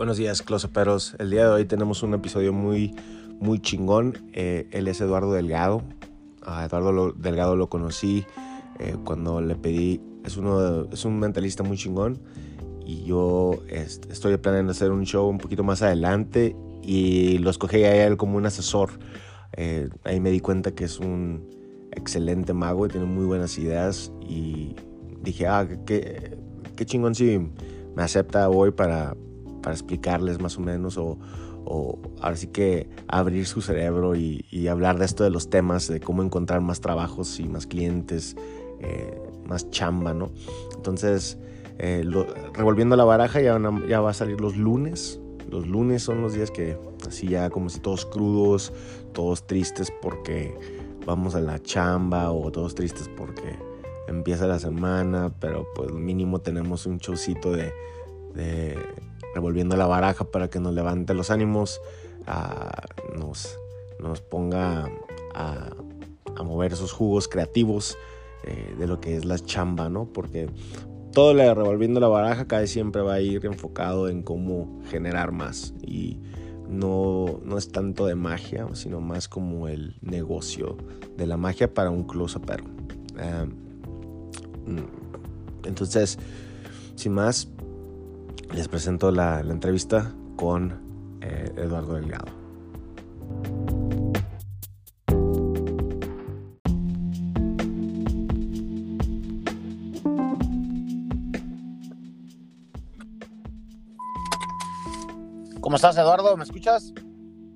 Buenos días, closeperos. El día de hoy tenemos un episodio muy, muy chingón. Eh, él es Eduardo Delgado. A Eduardo Delgado lo conocí eh, cuando le pedí. Es, uno es un mentalista muy chingón. Y yo estoy planeando hacer un show un poquito más adelante. Y lo escogí a él como un asesor. Eh, ahí me di cuenta que es un excelente mago y tiene muy buenas ideas. Y dije, ah, qué, qué chingón si me acepta hoy para, para explicarles más o menos o, o ahora sí que abrir su cerebro y, hablar de esto de los temas, de cómo encontrar más trabajos y más clientes, eh, más chamba, ¿no? Entonces, eh, revolviendo la baraja ya, ya va a salir los lunes. Los lunes son los días que así ya como si todos crudos, todos tristes porque vamos a la chamba o todos tristes porque empieza la semana, pero pues mínimo tenemos un showcito de, revolviendo la baraja para que nos levante los ánimos, nos, nos ponga a, mover esos jugos creativos eh, de lo que es la chamba, ¿no? Porque todo lo revolviendo la baraja casi siempre va a ir enfocado en cómo generar más y no, no es tanto de magia, sino más como el negocio de la magia para un close-up. Mm. Entonces, sin más, les presento la, entrevista con eh, Eduardo Delgado. ¿Cómo estás, Eduardo? ¿Me escuchas?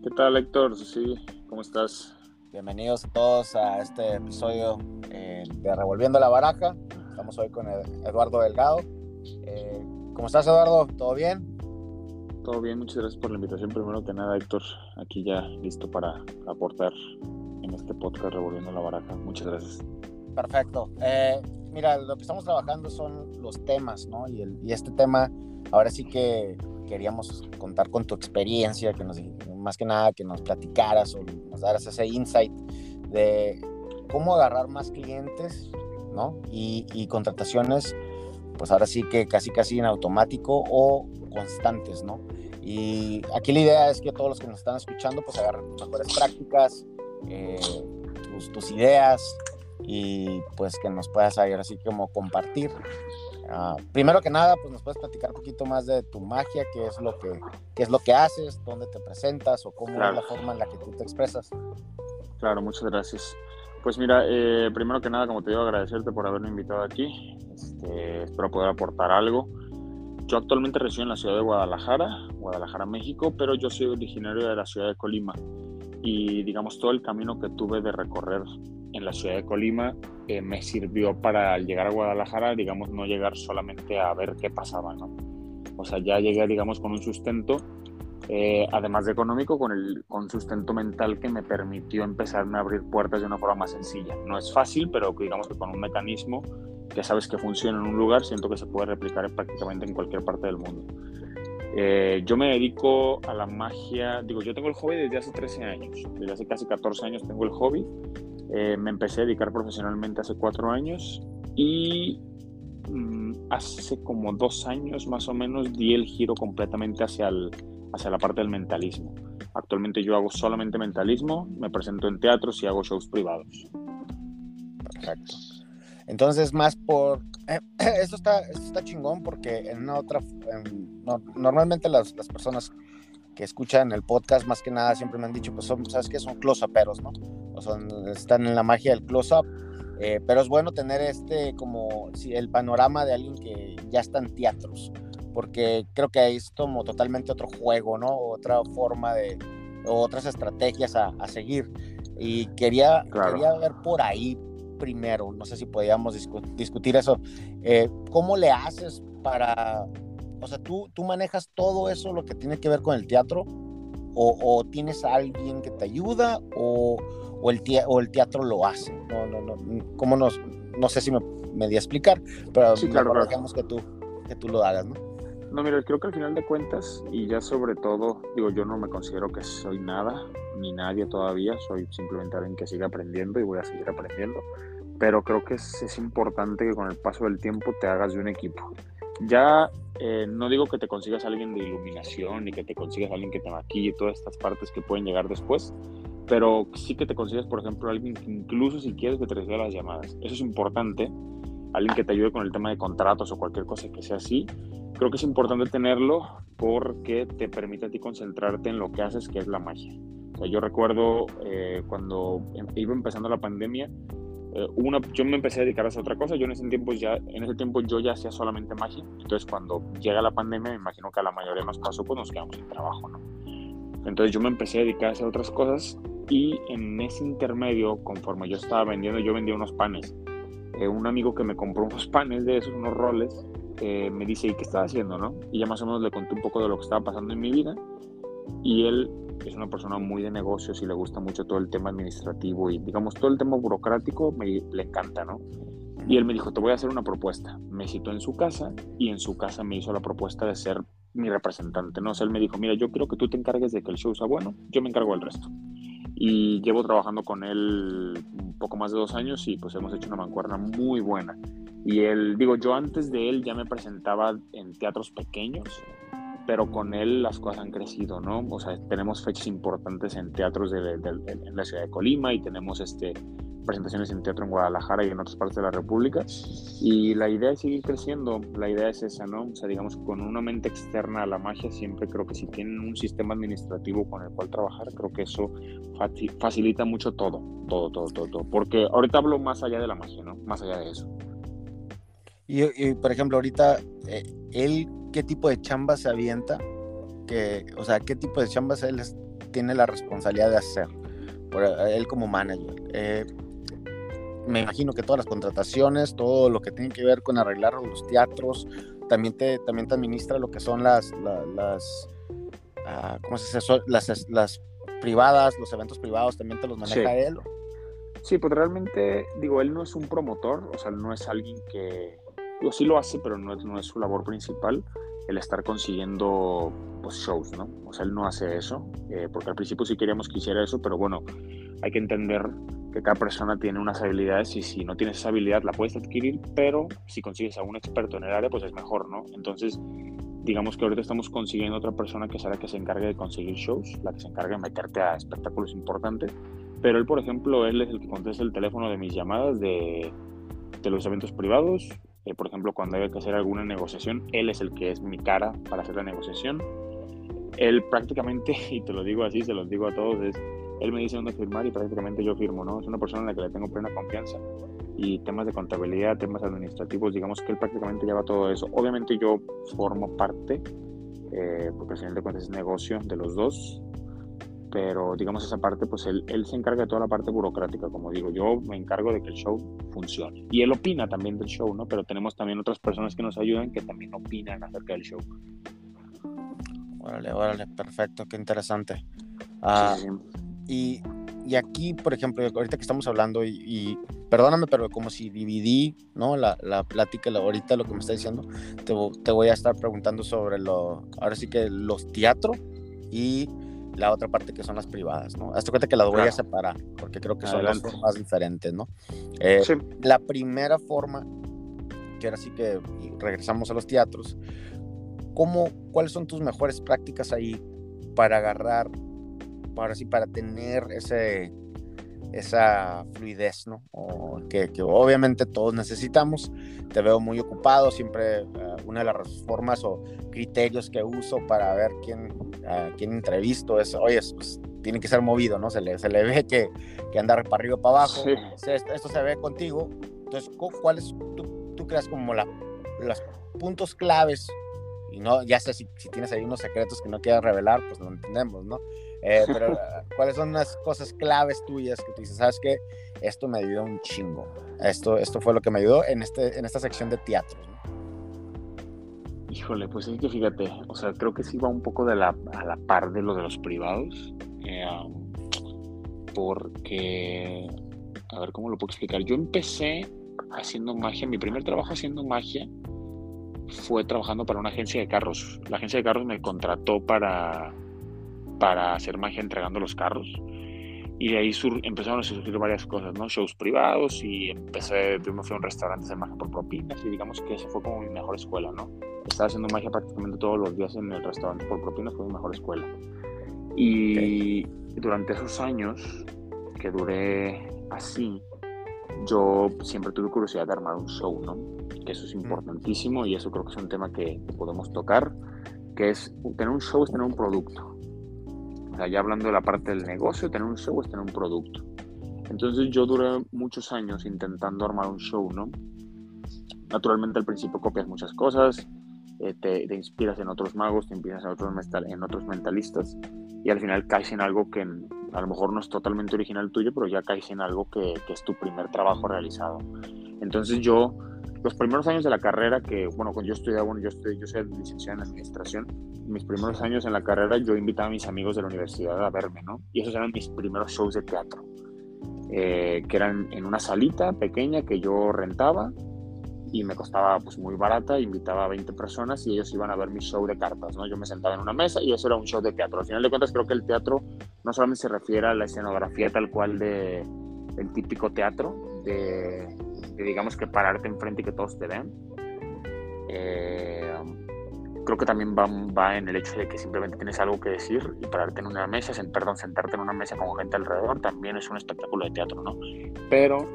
¿Qué tal, Héctor? Sí, ¿cómo estás? Bienvenidos a todos a este episodio eh, de Revolviendo la Baraja. Estamos hoy con Eduardo Delgado. Eh, ¿Cómo estás, Eduardo? ¿Todo bien? Todo bien, muchas gracias por la invitación. Primero que nada, Héctor, aquí ya listo para aportar en este podcast Revolviendo la Baraja. Muchas gracias. Perfecto. Eh, mira, lo que estamos trabajando son los temas, ¿no? Y, el, y, este tema, ahora sí que queríamos contar con tu experiencia, que nos, más que nada que nos platicaras o nos daras ese insight de cómo agarrar más clientes y, contrataciones, pues ahora sí que casi casi en automático o constantes, ¿no? Y aquí la idea es que todos los que nos están escuchando, pues agarren tus mejores prácticas, eh, tus, ideas y pues que nos puedas ahí así como compartir. Ah, primero que nada, pues nos puedes platicar un poquito más de tu magia, qué es lo que, qué es lo que haces, dónde te presentas o cómo es la forma en la que tú te expresas. Claro, muchas gracias. Pues mira, eh, primero que nada, como te digo, agradecerte por haberme invitado aquí. Este, espero poder aportar algo. Yo actualmente resido en la ciudad de Guadalajara, Guadalajara, México, pero yo soy originario de la ciudad de Colima. Y digamos, todo el camino que tuve de recorrer en la ciudad de Colima eh, me sirvió para llegar a Guadalajara, digamos, no llegar solamente a ver qué pasaba, ¿no? O sea, ya llegué, digamos, con un sustento eh, además de económico, con el con sustento mental que me permitió empezarme a abrir puertas de una forma más sencilla. No es fácil, pero digamos que con un mecanismo que sabes que funciona en un lugar, siento que se puede replicar prácticamente en cualquier parte del mundo. Eh, yo me dedico a la magia, digo, yo tengo el hobby desde hace 13 años, desde hace casi 14 años tengo el hobby. Eh, me empecé a dedicar profesionalmente hace 4 años y mm, hace como dos años más o menos di el giro completamente hacia el, hacia la parte del mentalismo. Actualmente yo hago solamente mentalismo, me presento en teatros y hago shows privados. Perfecto. Entonces, más por... Eh, esto, está, está chingón porque en una otra... normalmente las, las, personas que escuchan el podcast, más que nada, siempre me han dicho, pues son, ¿sabes qué? Son close-uperos, ¿no? O son, están en la magia del close-up. Eh, pero es bueno tener este como si el panorama de alguien que ya está en teatros porque creo que es como totalmente otro juego, ¿no? Otra forma de, otras estrategias a, seguir. Y quería, quería ver por ahí primero, no sé si podíamos discutir eso, eh, ¿cómo le haces para, o sea, ¿tú, tú manejas todo eso, lo que tiene que ver con el teatro? ¿O, tienes a alguien que te ayuda? ¿O, o, el, o el teatro lo hace? No, no, no, ¿cómo nos, no sé si me, me di a explicar, pero sí, claro, que tú, que tú lo hagas, ¿no? No, mira, creo que al final de cuentas, y ya sobre todo, digo, yo no me considero que soy nada, ni nadie todavía, soy simplemente alguien que sigue aprendiendo y voy a seguir aprendiendo, pero creo que es, importante que con el paso del tiempo te hagas de un equipo. Ya eh, no digo que te consigas a alguien de iluminación ni que te consigas a alguien que te maquille todas estas partes que pueden llegar después, pero sí que te consigas, por ejemplo, alguien que incluso si quieres que te reciba las llamadas. Eso es importante. Alguien que te ayude con el tema de contratos o cualquier cosa que sea así. Creo que es importante tenerlo porque te permite a ti concentrarte en lo que haces, que es la magia. yo recuerdo eh, cuando em, iba empezando la pandemia, eh, una, yo me empecé a dedicar a hacer otra cosa. Yo en ese tiempo ya, en ese tiempo yo ya hacía solamente magia. Entonces cuando llega la pandemia, me imagino que a la mayoría nos pasó, pues nos quedamos sin trabajo, ¿no? Entonces yo me empecé a dedicar a hacer otras cosas y en ese intermedio, conforme yo estaba vendiendo, yo vendía unos panes. Eh, un amigo que me compró unos panes de esos, unos roles, eh, me dice, ¿y qué estaba haciendo, no? Y ya más o menos le conté un poco de lo que estaba pasando en mi vida y él es una persona muy de negocios y le gusta mucho todo el tema administrativo y digamos todo el tema burocrático me, le encanta, ¿no? Y él me dijo, te voy a hacer una propuesta. Me citó en su casa y en su casa me hizo la propuesta de ser mi representante, ¿no? O sea, él me dijo, mira, yo quiero que tú te encargues de que el show sea bueno, yo me encargo del resto. Y llevo trabajando con él un poco más de dos años y pues hemos hecho una mancuerna muy buena. Y él, digo, yo antes de él ya me presentaba en teatros pequeños, pero con él las cosas han crecido, ¿no? O sea, tenemos fechas importantes en teatros de, en la ciudad de Colima y tenemos este, presentaciones en teatro en Guadalajara y en otras partes de la República. Y la idea es seguir creciendo, la idea es esa, ¿no? O sea, digamos, con una mente externa a la magia, siempre creo que si tienen un sistema administrativo con el cual trabajar, creo que eso facilita mucho todo, todo, todo, todo, todo. Porque ahorita hablo más allá de la magia, ¿no? Más allá de eso. Y, por ejemplo, ahorita, eh, él qué tipo de chamba se avienta, que, o sea, qué tipo de chambas él tiene la responsabilidad de hacer, por, eh, él como manager. Eh, me imagino que todas las contrataciones, todo lo que tiene que ver con arreglar los teatros, también te, también te administra lo que son las, las, ¿cómo se dice? Las, las privadas, los eventos privados, también te los maneja él. Sí, pues realmente, digo, él no es un promotor, o sea, no es alguien que, Digo, sí lo hace, pero no no es su labor principal el estar consiguiendo pues, shows, ¿no? O sea, él no hace eso, eh, porque al principio sí queríamos que hiciera eso, pero bueno, hay que entender que cada persona tiene unas habilidades y si no tienes esa habilidad la puedes adquirir, pero si consigues a un experto en el área, pues es mejor, ¿no? Entonces, digamos que ahorita estamos consiguiendo otra persona que será que se encargue de conseguir shows, la que se encargue de meterte a espectáculos importantes, pero él, por ejemplo, él es el que contesta el teléfono de mis llamadas de, de los eventos privados, eh, por ejemplo, cuando hay que hacer alguna negociación, él es el que es mi cara para hacer la negociación. Él prácticamente, y te lo digo así, se los digo a todos, es, él me dice dónde firmar y prácticamente yo firmo, ¿no? Es una persona en la que le tengo plena confianza y temas de contabilidad, temas administrativos, digamos que él prácticamente lleva todo eso. Obviamente yo formo parte, eh, porque al final de cuentas es negocio de los dos, pero digamos esa parte, pues él, él, se encarga de toda la parte burocrática, como digo, yo me encargo de que el show funcione. Y él opina también del show, ¿no? Pero tenemos también otras personas que nos ayudan que también opinan acerca del show. Órale, órale, perfecto, qué interesante. Ah, y, y, aquí, por ejemplo, ahorita que estamos hablando, y, perdóname, pero como si dividí, ¿no? La, la plática, ahorita lo que me está diciendo, te, te voy a estar preguntando sobre lo, ahora sí que los teatros y la otra parte que son las privadas, ¿no? Hazte cuenta que las voy a separar, porque creo que son las formas diferentes, ¿no? Eh, la primera forma, que ahora sí que regresamos a los teatros, ¿cómo, ¿cuáles son tus mejores prácticas ahí para agarrar, para sí, para tener ese, esa fluidez, ¿no? que, obviamente todos necesitamos. Te veo muy ocupado, siempre eh, una de las formas o criterios que uso para ver quién, uh, quién entrevisto es, oye, pues, tiene que ser movido, ¿no? Se le, se le ve que, que anda para arriba para abajo. Esto, se ve contigo. Entonces, ¿cuáles tú, tú creas como la, los puntos claves? Y no, ya sé si, si tienes ahí unos secretos que no quieras revelar, pues lo entendemos, ¿no? Eh, pero, ¿cuáles son las cosas claves tuyas que tú dices, sabes que esto me ayudó un chingo? Esto, esto fue lo que me ayudó en, este, en esta sección de teatro. Híjole, pues es que fíjate, o sea, creo que sí va un poco de la, a la par de lo de los privados. Eh, porque, a ver cómo lo puedo explicar. Yo empecé haciendo magia, mi primer trabajo haciendo magia fue trabajando para una agencia de carros. La agencia de carros me contrató para para hacer magia entregando los carros. Y ahí empezaron a surgir varias cosas, ¿no? Shows privados y empecé, me fui a un restaurante de magia por propinas y digamos que esa fue como mi mejor escuela, ¿no? Estaba haciendo magia prácticamente todos los días en el restaurante por propinas, fue mi mejor escuela. Y durante esos años que duré así, yo siempre tuve curiosidad de armar un show, ¿no? Que eso es importantísimo y eso creo que es un tema que podemos tocar, que es tener un show es tener un producto. O sea, ya hablando de la parte del negocio, tener un show es tener un producto. Entonces yo duré muchos años intentando armar un show, ¿no? Naturalmente al principio copias muchas cosas, eh, te, inspiras en otros magos, te inspiras en otros, en otros mentalistas y al final caes en algo que a lo mejor no es totalmente original tuyo, pero ya caes en algo que, que es tu primer trabajo realizado. Entonces yo, los primeros años de la carrera, que bueno, cuando yo estudiaba, bueno, yo, estoy, yo soy licenciado en administración, mis primeros años en la carrera yo invitaba a mis amigos de la universidad a verme, ¿no? Y esos eran mis primeros shows de teatro, eh, que eran en una salita pequeña que yo rentaba y me costaba pues muy barata, invitaba a 20 personas y ellos iban a ver mi show de cartas, ¿no? Yo me sentaba en una mesa y eso era un show de teatro. Al final de cuentas creo que el teatro no solamente se refiere a la escenografía tal cual de el típico teatro, de, digamos que pararte enfrente y que todos te vean. Eh, creo que también va, va, en el hecho de que simplemente tienes algo que decir y pararte en una mesa, perdón, sentarte en una mesa con gente alrededor también es un espectáculo de teatro, ¿no? Pero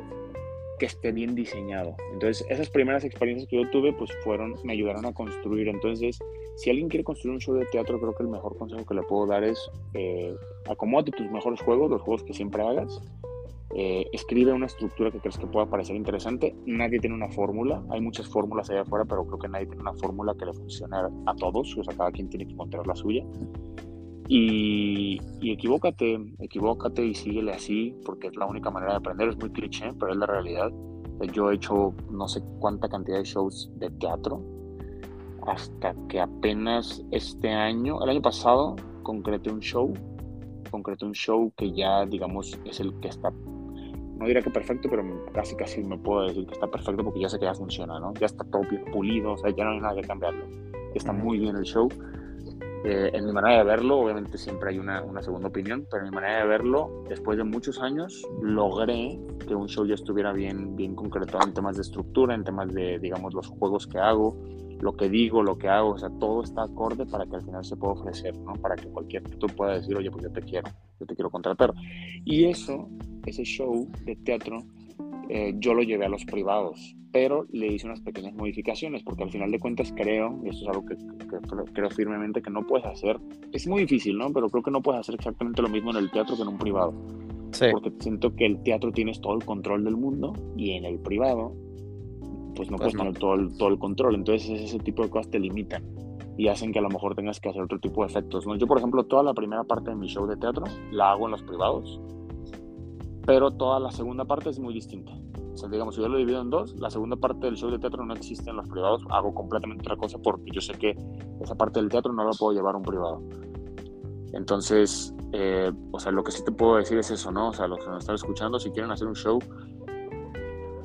que esté bien diseñado. Entonces, esas primeras experiencias que yo tuve, pues fueron, me ayudaron a construir. Entonces, si alguien quiere construir un show de teatro, creo que el mejor consejo que le puedo dar es eh, acomódate tus mejores juegos, los juegos que siempre hagas. Eh, escribe una estructura que crees que pueda parecer interesante. Nadie tiene una fórmula, hay muchas fórmulas allá afuera, pero creo que nadie tiene una fórmula que le funcione a todos, o sea, cada quien tiene que encontrar la suya. Y, y, equivócate, equivócate y síguele así, porque es la única manera de aprender. Es muy cliché, pero es la realidad. Yo he hecho no sé cuánta cantidad de shows de teatro, hasta que apenas este año, el año pasado, concreté un show, concreté un show que ya, digamos, es el que está, no diría que perfecto, pero casi casi me puedo decir que está perfecto porque ya sé que ya funciona, ¿no? Ya está todo bien pulido, o sea, ya no hay nada que cambiarlo. Está muy bien el show eh, en mi manera de verlo, obviamente siempre hay una, una, segunda opinión, pero en mi manera de verlo, después de muchos años, logré que un show ya estuviera bien, bien concretado en temas de estructura, en temas de, digamos, los juegos que hago, lo que digo, lo que hago, o sea, todo está acorde para que al final se pueda ofrecer, ¿no? Para que cualquier tú pueda decir, oye, pues yo te quiero, yo te quiero contratar. Y eso, ese show de teatro, eh, yo lo llevé a los privados pero le hice unas pequeñas modificaciones, porque al final de cuentas creo, y esto es algo que, creo firmemente que no puedes hacer, es muy difícil, ¿no? Pero creo que no puedes hacer exactamente lo mismo en el teatro que en un privado. Sí. Porque siento que el teatro tienes todo el control del mundo y en el privado, pues no pues puedes tener todo el, todo el control. Entonces ese tipo de cosas te limitan y hacen que a lo mejor tengas que hacer otro tipo de efectos, ¿no? Yo, por ejemplo, toda la primera parte de mi show de teatro la hago en los privados, pero toda la segunda parte es muy distinta digamos, si yo lo divido en dos, la segunda parte del show de teatro no existe en los privados, hago completamente otra cosa porque yo sé que esa parte del teatro no la puedo llevar a un privado. Entonces, eh, o sea, lo que sí te puedo decir es eso, ¿no? O sea, los que nos están escuchando, si quieren hacer un show,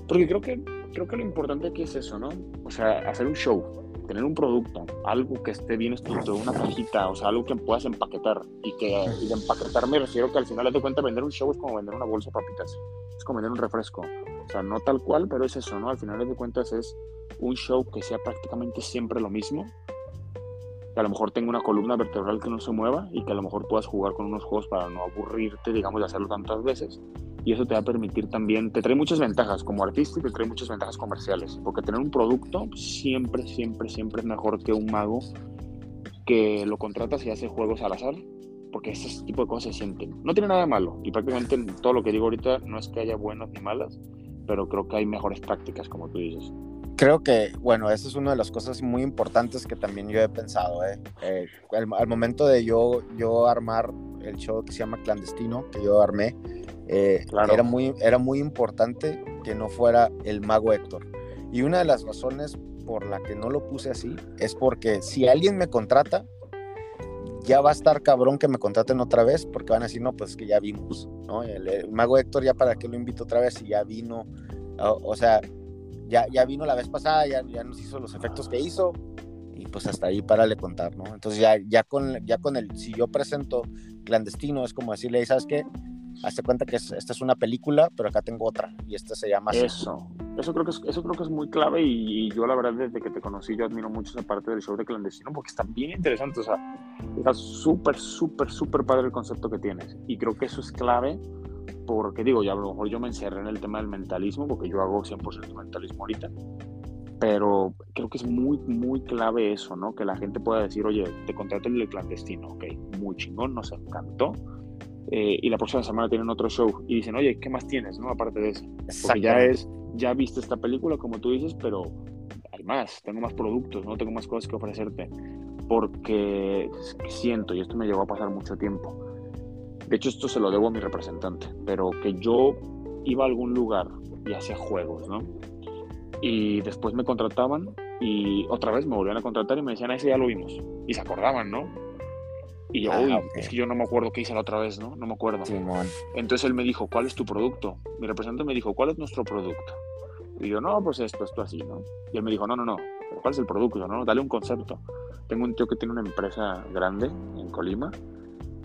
porque creo que, creo que lo importante aquí es eso, ¿no? O sea, hacer un show, tener un producto, algo que esté bien estructurado, una cajita, o sea, algo que puedas empaquetar. Y que y de empaquetar me refiero que al final de cuenta vender un show es como vender una bolsa de papitas, es como vender un refresco. O sea, no tal cual, pero es eso, ¿no? Al final de cuentas es un show que sea prácticamente siempre lo mismo. Que a lo mejor tenga una columna vertebral que no se mueva y que a lo mejor puedas jugar con unos juegos para no aburrirte, digamos, de hacerlo tantas veces y eso te va a permitir también, te trae muchas ventajas como artista y te trae muchas ventajas comerciales, porque tener un producto siempre, siempre, siempre es mejor que un mago que lo contratas y hace juegos al azar, porque ese tipo de cosas se sienten. No tiene nada de malo, y prácticamente todo lo que digo ahorita no es que haya buenas ni malas, pero creo que hay mejores prácticas, como tú dices. Creo que, bueno, esa es una de las cosas muy importantes que también yo he pensado, ¿eh? eh al, momento de yo, yo armar el show que se llama Clandestino, que yo armé, eh, era, muy, era muy importante que no fuera el mago Héctor. Y una de las razones por la que no lo puse así es porque si alguien me contrata, ya va a estar cabrón que me contraten otra vez porque van a decir, no, pues que ya vimos, ¿no? El, mago Héctor ya para qué lo invito otra vez si ya vino, o, sea, ya, ya vino la vez pasada, ya, ya nos hizo los efectos que hizo y pues hasta ahí para le contar, ¿no? Entonces ya, ya, con, ya con el, si yo presento clandestino, es como decirle, ¿sabes qué? hazte cuenta que esta es una película, pero acá tengo otra y esta se llama Eso, eso creo que es, eso creo que es muy clave y, yo la verdad desde que te conocí yo admiro mucho esa parte del show de clandestino porque está bien interesante, o sea, está súper, súper, súper padre el concepto que tienes y creo que eso es clave porque digo, ya a lo mejor yo me encerré en el tema del mentalismo porque yo hago 100% mentalismo ahorita, pero creo que es muy, muy clave eso, ¿no? Que la gente pueda decir, oye, te contraté el clandestino, ok, muy chingón, nos encantó. Eh, y la próxima semana tienen otro show y dicen, oye, ¿qué más tienes, no? Aparte de eso. Porque ya es, ya viste esta película, como tú dices, pero hay más, tengo más productos, ¿no? Tengo más cosas que ofrecerte. Porque siento, y esto me llevó a pasar mucho tiempo. De hecho, esto se lo debo a mi representante, pero que yo iba a algún lugar y hacía juegos, ¿no? y después me contrataban y otra vez me volvían a contratar y me decían, ah, ese ya lo vimos. Y se acordaban, ¿no? Y yo, ah, es que yo no me acuerdo qué hice la otra vez, ¿no? No me acuerdo. Entonces él me dijo, ¿cuál es tu producto? Mi representante me dijo, ¿cuál es nuestro producto? Y yo, no, pues esto, esto así, ¿no? Y él me dijo, no, no, no, ¿cuál es el producto? No, dale un concepto. Tengo un tío que tiene una empresa grande en Colima,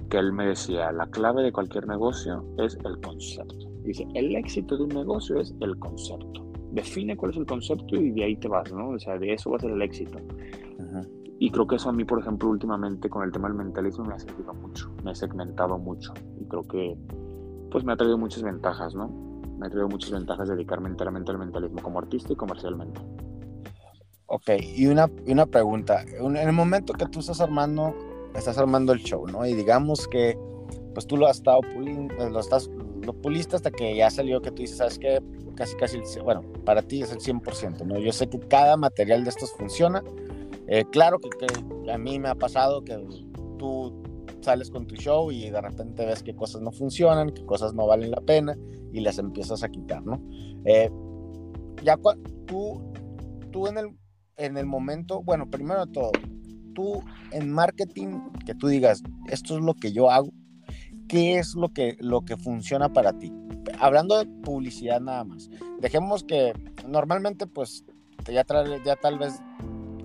que él me decía, la clave de cualquier negocio es el concepto. Dice, el éxito de un negocio es el concepto define cuál es el concepto y de ahí te vas, ¿no? O sea, de eso va a ser el éxito. Y creo que eso a mí, por ejemplo, últimamente con el tema del mentalismo me ha servido mucho, me he segmentado mucho y creo que pues me ha traído muchas ventajas, ¿no? Me ha traído muchas ventajas dedicarme enteramente al mentalismo como artista y comercialmente. Ok, y una, una pregunta, en el momento que tú estás armando, estás armando el show, ¿no? Y digamos que pues tú lo has estado puliendo, lo estás, lo puliste hasta que ya salió que tú dices, ¿sabes qué? casi, casi, bueno, para ti es el 100%, ¿no? Yo sé que cada material de estos funciona. Eh, claro que, a mí me ha pasado que tú sales con tu show y de repente ves que cosas no funcionan, que cosas no valen la pena y las empiezas a quitar, ¿no? Eh, ya tú, tú en el, en el momento, bueno, primero de todo, tú en marketing, que tú digas, esto es lo que yo hago, ¿qué es lo que, lo que funciona para ti? hablando de publicidad nada más, dejemos que normalmente pues ya, trae, ya tal vez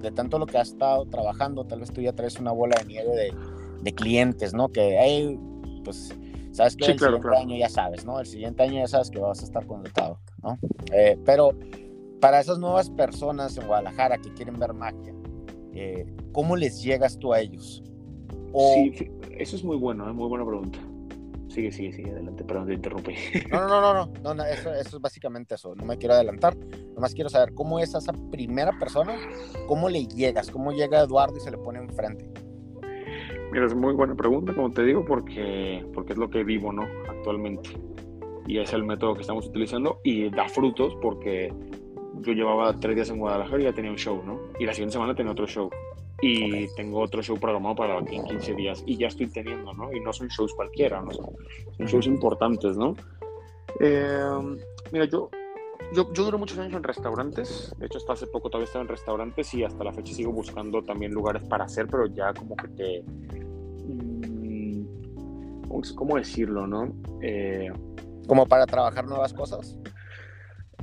de tanto lo que has estado trabajando, tal vez tú ya traes una bola de nieve de, de clientes, ¿no? Que, hey, pues, sabes que el siguiente año ya sabes, ¿no? El siguiente año ya sabes que vas a estar contratado, ¿no? Eh, pero para esas nuevas personas en Guadalajara que quieren ver magia, eh, ¿cómo les llegas tú a ellos? Sí, eso es muy bueno, es ¿eh? muy buena pregunta. Sigue, sigue, sigue, adelante, perdón, te interrumpí. No, no, no, no, no, eso, eso, es básicamente eso, no me quiero adelantar, nomás quiero saber cómo es esa primera persona, cómo le llegas, cómo llega Eduardo y se le pone enfrente. Mira, es muy buena pregunta, como te digo, porque, porque es lo que vivo, ¿no? Actualmente. Y es el método que estamos utilizando y da frutos porque yo llevaba tres días en Guadalajara y ya tenía un show, ¿no? Y la siguiente semana tenía otro show y tengo otro show programado para aquí en 15 días y ya estoy teniendo, ¿no? Y no son shows cualquiera, ¿no? Son, shows importantes, ¿no? Eh, mira, yo, yo, yo duré muchos años en restaurantes, de hecho hasta hace poco todavía estaba en restaurantes y hasta la fecha sigo buscando también lugares para hacer, pero ya como que te... Mm, ¿Cómo decirlo, no? Eh, como para trabajar nuevas cosas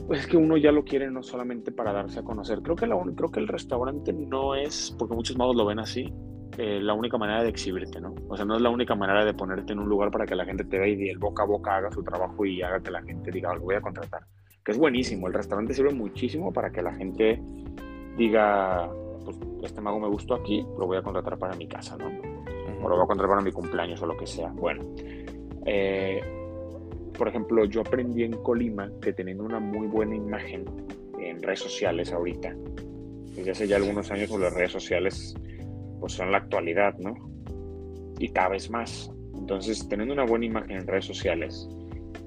pues es que uno ya lo quiere no solamente para darse a conocer. Creo que, la, creo que el restaurante no es, porque muchos modos lo ven así, eh, la única manera de exhibirte, ¿no? O sea, no es la única manera de ponerte en un lugar para que la gente te vea y el boca a boca haga su trabajo y haga que la gente diga, lo voy a contratar. Que es buenísimo, el restaurante sirve muchísimo para que la gente diga, pues este mago me gustó aquí, lo voy a contratar para mi casa, ¿no? O lo voy a contratar para mi cumpleaños o lo que sea. Bueno, eh, por ejemplo, yo aprendí en Colima que teniendo una muy buena imagen en redes sociales ahorita, desde hace ya algunos años pues las redes sociales pues son la actualidad, ¿no? Y cada vez más. Entonces, teniendo una buena imagen en redes sociales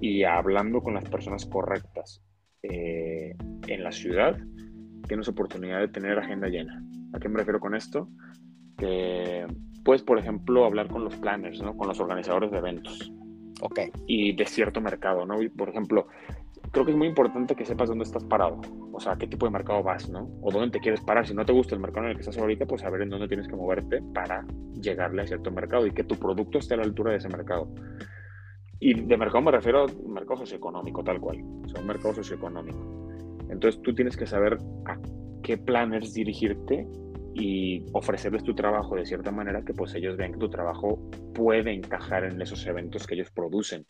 y hablando con las personas correctas eh, en la ciudad, tienes oportunidad de tener agenda llena. ¿A qué me refiero con esto? Que puedes, por ejemplo, hablar con los planners, ¿no? Con los organizadores de eventos Ok. Y de cierto mercado, ¿no? por ejemplo, creo que es muy importante que sepas dónde estás parado, o sea, qué tipo de mercado vas, ¿no? O dónde te quieres parar. Si no te gusta el mercado en el que estás ahorita, pues saber en dónde tienes que moverte para llegarle a cierto mercado y que tu producto esté a la altura de ese mercado. Y de mercado me refiero a mercado socioeconómico, tal cual, o sea, un mercado socioeconómico. Entonces tú tienes que saber a qué planners dirigirte y ofrecerles tu trabajo de cierta manera que pues ellos vean que tu trabajo puede encajar en esos eventos que ellos producen.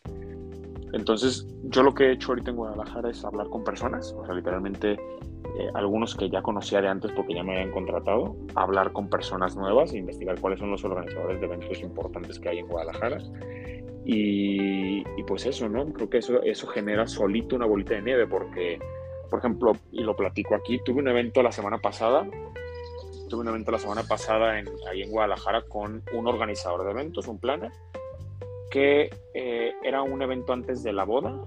Entonces, yo lo que he hecho ahorita en Guadalajara es hablar con personas, o sea, literalmente eh, algunos que ya conocía de antes porque ya me habían contratado, hablar con personas nuevas e investigar cuáles son los organizadores de eventos importantes que hay en Guadalajara. Y, y, pues eso, ¿no? Creo que eso, eso genera solito una bolita de nieve porque, por ejemplo, y lo platico aquí, tuve un evento la semana pasada, tuve un evento la semana pasada en, ahí en Guadalajara con un organizador de eventos, un planner, que eh, era un evento antes de la boda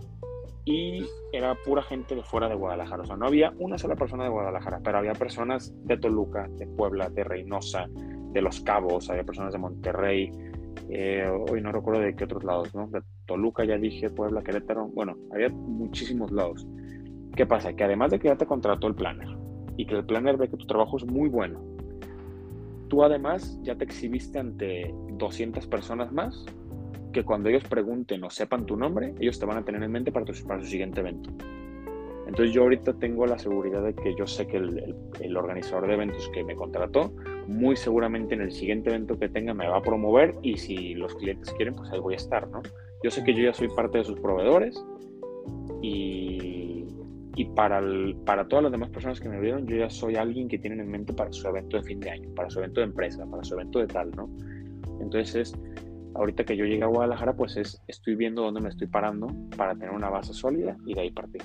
y era pura gente de fuera de Guadalajara. O sea, no había una sola persona de Guadalajara, pero había personas de Toluca, de Puebla, de Reynosa, de Los Cabos, había personas de Monterrey, eh, hoy no recuerdo de qué otros lados, ¿no? De Toluca ya dije, Puebla, Querétaro, bueno, había muchísimos lados. ¿Qué pasa? Que además de que ya te contrató el planner y que el planner ve que tu trabajo es muy bueno, tú además ya te exhibiste ante 200 personas más que cuando ellos pregunten o sepan tu nombre, ellos te van a tener en mente para, tu, para su siguiente evento. Entonces yo ahorita tengo la seguridad de que yo sé que el, el, organizador de eventos que me contrató, muy seguramente en el siguiente evento que tenga me va a promover y si los clientes quieren, pues ahí voy a estar, ¿no? Yo sé que yo ya soy parte de sus proveedores y, y para, el, para todas las demás personas que me vieron, yo ya soy alguien que tienen en mente para su evento de fin de año, para su evento de empresa, para su evento de tal, ¿no? Entonces ahorita que yo llegué a Guadalajara, pues es, estoy viendo dónde me estoy parando para tener una base sólida y de ahí partir.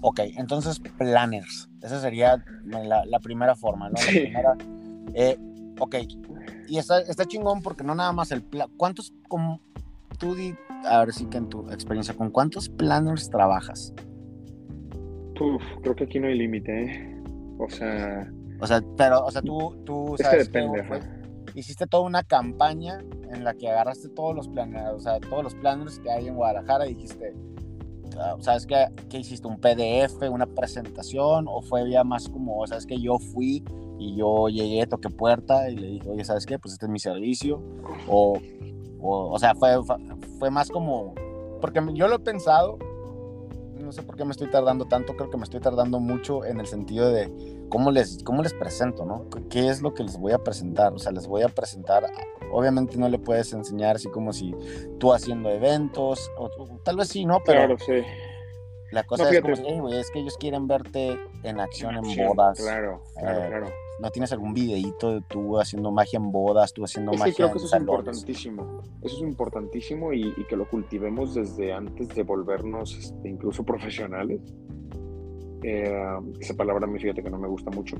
Ok, entonces planners, esa sería la, la primera forma, ¿no? La primera, eh, ok, y está, está chingón porque no nada más el plan, ¿cuántos, como tú di, a ver si que en tu experiencia, ¿con cuántos planners trabajas? Uf, creo que aquí no hay límite, ¿eh? O sea... O sea, pero, o sea, tú, tú es sabes depende, que hiciste toda una campaña en la que agarraste todos los planners, o sea, todos los planners que hay en Guadalajara y dijiste, ah, ¿sabes qué? ¿Qué hiciste? ¿Un PDF, una presentación? ¿O fue ya más como, ¿sabes que Yo fui y yo llegué, toqué puerta y le dije, oye, ¿sabes qué? Pues este es mi servicio. O, o, o sea, fue, fue más como, porque yo lo he pensado, no sé por qué me estoy tardando tanto, creo que me estoy tardando mucho en el sentido de cómo les, cómo les presento, ¿no? ¿Qué es lo que les voy a presentar? O sea, les voy a presentar, obviamente no le puedes enseñar así como si tú haciendo eventos, o, tal vez sí, ¿no? Pero claro, sí. La cosa es como, es que ellos quieren verte en acción en, bodas. Claro, claro, eh, claro. ¿No tienes algún videíto de tú haciendo magia en bodas, tú haciendo es magia que creo que en eso salones? es importantísimo. Eso es importantísimo y, y, que lo cultivemos desde antes de volvernos este, incluso profesionales. Eh, esa palabra a mí fíjate que no me gusta mucho,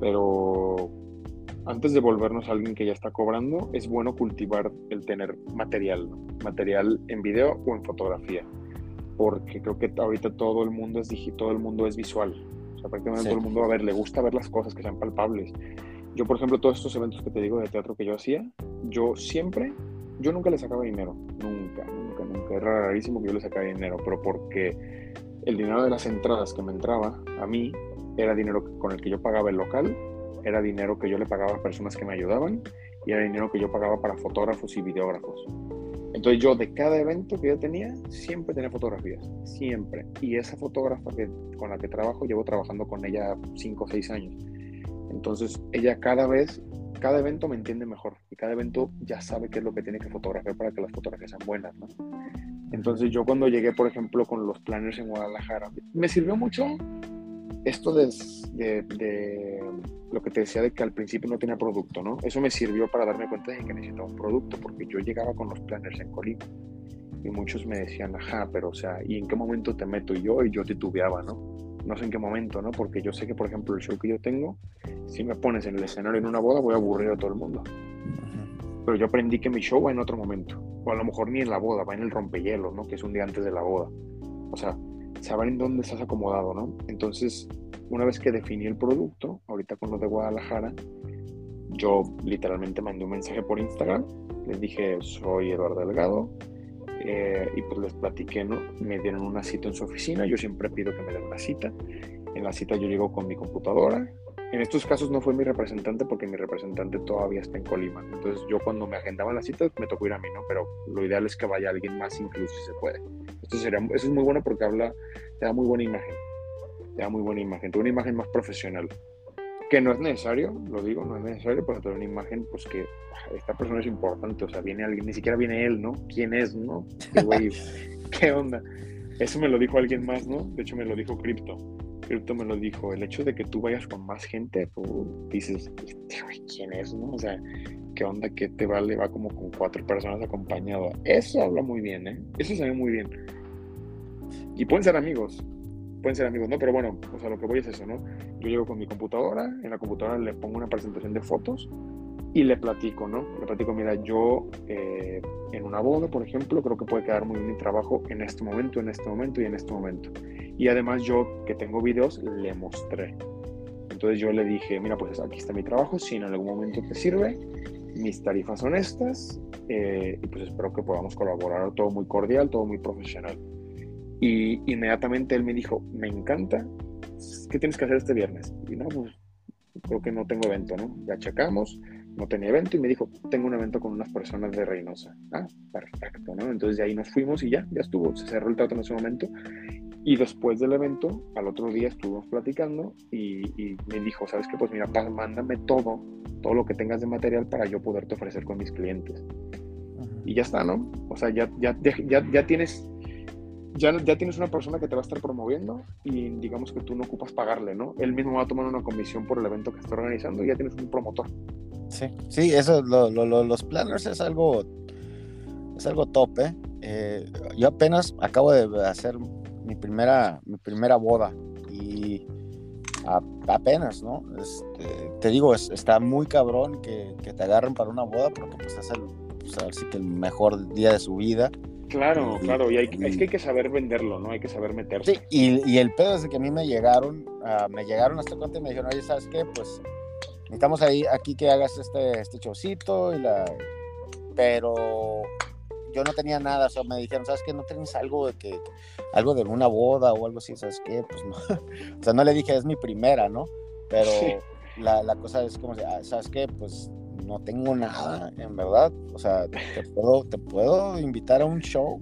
pero antes de volvernos alguien que ya está cobrando, es bueno cultivar el tener material, ¿no? material en video o en fotografía, porque creo que ahorita todo el mundo es digital, todo el mundo es visual prácticamente sí. todo el mundo, a ver, le gusta ver las cosas que sean palpables. Yo, por ejemplo, todos estos eventos que te digo de teatro que yo hacía, yo siempre, yo nunca le sacaba dinero, nunca, nunca, nunca. Era rarísimo que yo le sacara dinero, pero porque el dinero de las entradas que me entraba a mí era dinero con el que yo pagaba el local, era dinero que yo le pagaba a personas que me ayudaban y era dinero que yo pagaba para fotógrafos y videógrafos. Entonces yo de cada evento que yo tenía, siempre tenía fotografías, siempre. Y esa fotógrafa que, con la que trabajo, llevo trabajando con ella 5 o 6 años. Entonces ella cada vez, cada evento me entiende mejor y cada evento ya sabe qué es lo que tiene que fotografiar para que las fotografías sean buenas. ¿no? Entonces yo cuando llegué, por ejemplo, con los planners en Guadalajara, me sirvió mucho esto de, de, de, lo que te decía de que al principio no tenía producto, ¿no? Eso me sirvió para darme cuenta de que necesitaba un producto, porque yo llegaba con los planners en Colima y muchos me decían, ajá, pero o sea, ¿y en qué momento te meto yo? Y yo titubeaba, ¿no? No sé en qué momento, ¿no? Porque yo sé que, por ejemplo, el show que yo tengo, si me pones en el escenario en una boda, voy a aburrir a todo el mundo. Pero yo aprendí que mi show va en otro momento. O a lo mejor ni en la boda, va en el rompehielo, ¿no? Que es un día antes de la boda. O sea, saber en dónde estás acomodado, ¿no? Entonces, una vez que definí el producto, ahorita con lo de Guadalajara, yo literalmente mandé un mensaje por Instagram, les dije, soy Eduardo Delgado, eh, y pues les platiqué, ¿no? Me dieron una cita en su oficina, yo siempre pido que me den una cita, en la cita yo llego con mi computadora, en estos casos no fue mi representante porque mi representante todavía está en Colima, entonces yo cuando me agendaban las citas me tocó ir a mí, ¿no? Pero lo ideal es que vaya alguien más incluso si se puede. Esto sería, eso es muy bueno porque habla, te da muy buena imagen. Te da muy buena imagen. Te da una imagen más profesional. Que no es necesario, lo digo, no es necesario, pero te da una imagen, pues que esta persona es importante. O sea, viene alguien, ni siquiera viene él, ¿no? ¿Quién es, no? Güey, ¿qué onda? Eso me lo dijo alguien más, ¿no? De hecho, me lo dijo Crypto. Crypto me lo dijo. El hecho de que tú vayas con más gente, pues, dices, ¿quién es, no? O sea, ¿qué onda? ¿Qué te vale? Va como con cuatro personas acompañado. Eso habla muy bien, ¿eh? Eso se ve muy bien. Y pueden ser amigos, pueden ser amigos, ¿no? Pero bueno, o sea, lo que voy es eso, ¿no? Yo llego con mi computadora, en la computadora le pongo una presentación de fotos y le platico, ¿no? Le platico, mira, yo eh, en una boda, por ejemplo, creo que puede quedar muy bien mi trabajo en este momento, en este momento y en este momento. Y además yo que tengo videos, le mostré. Entonces yo le dije, mira, pues aquí está mi trabajo, si en algún momento te sirve, mis tarifas son estas, eh, y pues espero que podamos colaborar, todo muy cordial, todo muy profesional. Y inmediatamente él me dijo, me encanta, ¿qué tienes que hacer este viernes? Y no, pues creo que no tengo evento, ¿no? Ya checamos, no tenía evento y me dijo, tengo un evento con unas personas de Reynosa. Ah, perfecto, ¿no? Entonces de ahí nos fuimos y ya, ya estuvo, se cerró el trato en ese momento. Y después del evento, al otro día estuvimos platicando y, me dijo, ¿sabes qué? Pues mira, mándame todo, todo lo que tengas de material para yo poderte ofrecer con mis clientes. Y ya está, ¿no? O sea, ya, ya, ya, ya tienes ya, ya tienes una persona que te va a estar promoviendo y digamos que tú no ocupas pagarle, ¿no? Él mismo va a tomar una comisión por el evento que está organizando y ya tienes un promotor. Sí, sí, eso, los planners es algo, es algo top, ¿eh? ¿eh? Yo apenas acabo de hacer mi primera, mi primera boda y apenas, ¿no? Este, te digo, está muy cabrón que, que, te agarren para una boda porque pues es el, pues, que el mejor día de su vida Claro, claro, y hay, es que hay que saber venderlo, ¿no? Hay que saber meterse. Sí, y, y el pedo es de que a mí me llegaron, uh, me llegaron a este cuenta y me dijeron, oye, ¿sabes qué? Pues necesitamos ahí, aquí que hagas este, este showcito y la... Pero yo no tenía nada, o sea, me dijeron, ¿sabes qué? ¿No tienes algo de que, algo de una boda o algo así? ¿Sabes qué? Pues no, o sea, no le dije, es mi primera, ¿no? Pero la, la, cosa es como, ah, ¿sabes qué? Pues no tengo nada, en verdad. O sea, te puedo, te puedo invitar a un show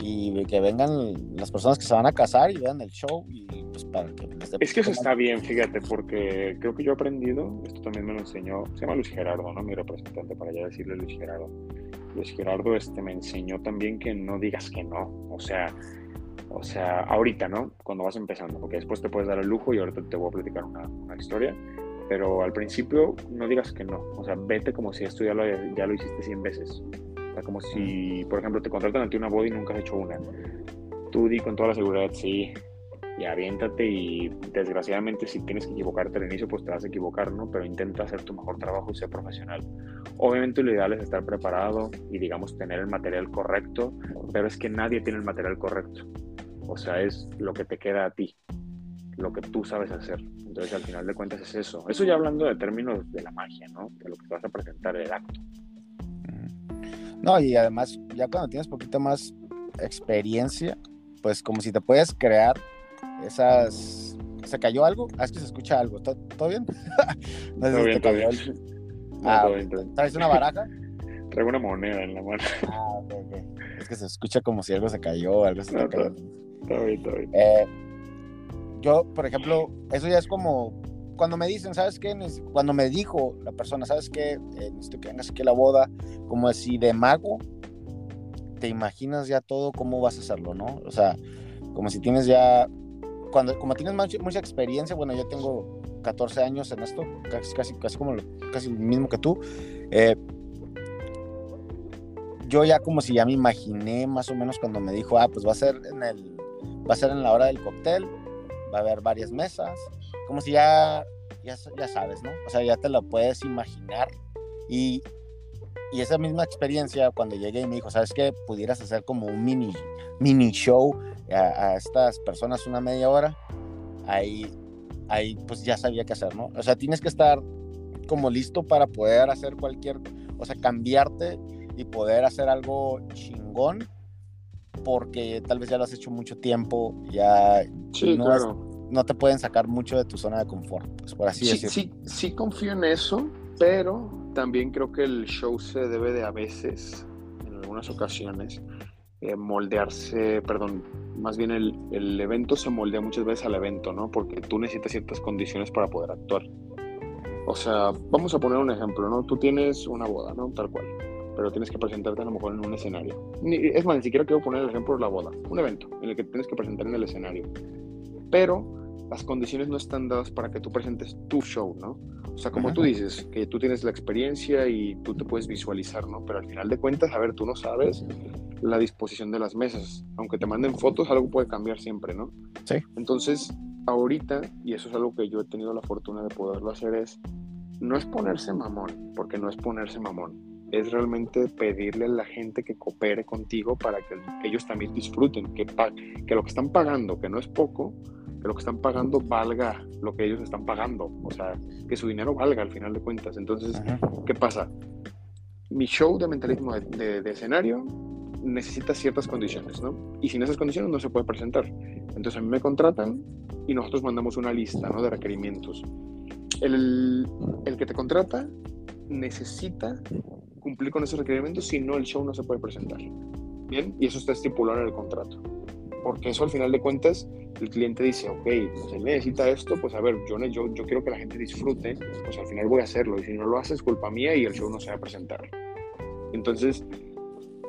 y que vengan las personas que se van a casar y vean el show y pues para que Es que eso está bien, fíjate, porque creo que yo he aprendido, esto también me lo enseñó, se llama Luis Gerardo, ¿no? Mi representante para ya decirle Luis Gerardo. Luis Gerardo este, me enseñó también que no digas que no, o sea, o sea, ahorita, ¿no? Cuando vas empezando, porque después te puedes dar el lujo y ahorita te voy a platicar una, una historia pero al principio no digas que no, o sea, vete como si esto ya lo, ya lo hiciste 100 veces. O sea, como si, por ejemplo, te contratan ante una boda y nunca has hecho una. Tú di con toda la seguridad, sí, y aviéntate y desgraciadamente si tienes que equivocarte al inicio, pues te vas a equivocar, ¿no? Pero intenta hacer tu mejor trabajo y ser profesional. Obviamente lo ideal es estar preparado y, digamos, tener el material correcto, pero es que nadie tiene el material correcto. O sea, es lo que te queda a ti lo que tú sabes hacer. Entonces, al final de cuentas es eso. Eso ya hablando de términos de la magia, ¿no? De lo que te vas a presentar, el acto. No, y además, ya cuando tienes poquito más experiencia, pues como si te puedes crear esas... ¿Se cayó algo? Ah, es que se escucha algo. ¿Todo, bien? no sé si te cayó ah, ¿Traes una baraja? Traigo una moneda en la mano. Ah. Es que se escucha como si algo se cayó, algo se no, Todo bien, todo bien. Eh, yo, por ejemplo, eso ya es como cuando me dicen, ¿sabes qué? Cuando me dijo la persona, ¿sabes qué? Eh, necesito que vengas aquí a la boda, como así de mago, te imaginas ya todo cómo vas a hacerlo, ¿no? O sea, como si tienes ya, cuando, como tienes mucha, mucha experiencia, bueno, yo tengo 14 años en esto, casi, casi, casi como casi el mismo que tú. Eh, yo ya como si ya me imaginé más o menos cuando me dijo, ah, pues va a ser en el, va a ser en la hora del cóctel, va a haber varias mesas, como si ya, ya, ya sabes, ¿no? O sea, ya te lo puedes imaginar. Y, y esa misma experiencia, cuando llegué y me dijo, ¿sabes qué? Pudieras hacer como un mini, mini show a, a estas personas una media hora, ahí, ahí pues ya sabía qué hacer, ¿no? O sea, tienes que estar como listo para poder hacer cualquier, o sea, cambiarte y poder hacer algo chingón porque tal vez ya lo has hecho mucho tiempo, ya sí, no, claro. no te pueden sacar mucho de tu zona de confort, pues por así sí, decirlo. Sí, sí confío en eso, pero también creo que el show se debe de a veces, en algunas ocasiones, eh, moldearse, perdón, más bien el, el, evento se moldea muchas veces al evento, ¿no? Porque tú necesitas ciertas condiciones para poder actuar. O sea, vamos a poner un ejemplo, ¿no? Tú tienes una boda, ¿no? Tal cual pero tienes que presentarte a lo mejor en un escenario. es más, ni siquiera quiero poner el ejemplo de la boda, un evento en el que tienes que presentar en el escenario. Pero las condiciones no están dadas para que tú presentes tu show, ¿no? O sea, como tú dices, que tú tienes la experiencia y tú te puedes visualizar, ¿no? Pero al final de cuentas, a ver, tú no sabes la disposición de las mesas. Aunque te manden fotos, algo puede cambiar siempre, ¿no? Sí. Entonces, ahorita, y eso es algo que yo he tenido la fortuna de poderlo hacer, es no es ponerse mamón, porque no es ponerse mamón, es realmente pedirle a la gente que coopere contigo para que ellos también disfruten, que, que lo que están pagando, que no es poco, que lo que están pagando valga lo que ellos están pagando, o sea, que su dinero valga al final de cuentas. Entonces, ¿qué pasa? Mi show de mentalismo de, de escenario necesita ciertas condiciones, ¿no? Y sin esas condiciones no se puede presentar. Entonces a mí me contratan y nosotros mandamos una lista, ¿no? De requerimientos el, el que te contrata necesita cumplir con esos requerimientos, si no el show no se puede presentar. Bien, y eso está estipulado en el contrato. Porque eso al final de cuentas, el cliente dice, ok, pues él necesita esto, pues a ver, yo, yo, yo quiero que la gente disfrute, pues al final voy a hacerlo. Y si no lo haces, culpa mía y el show no se va a presentar. Entonces,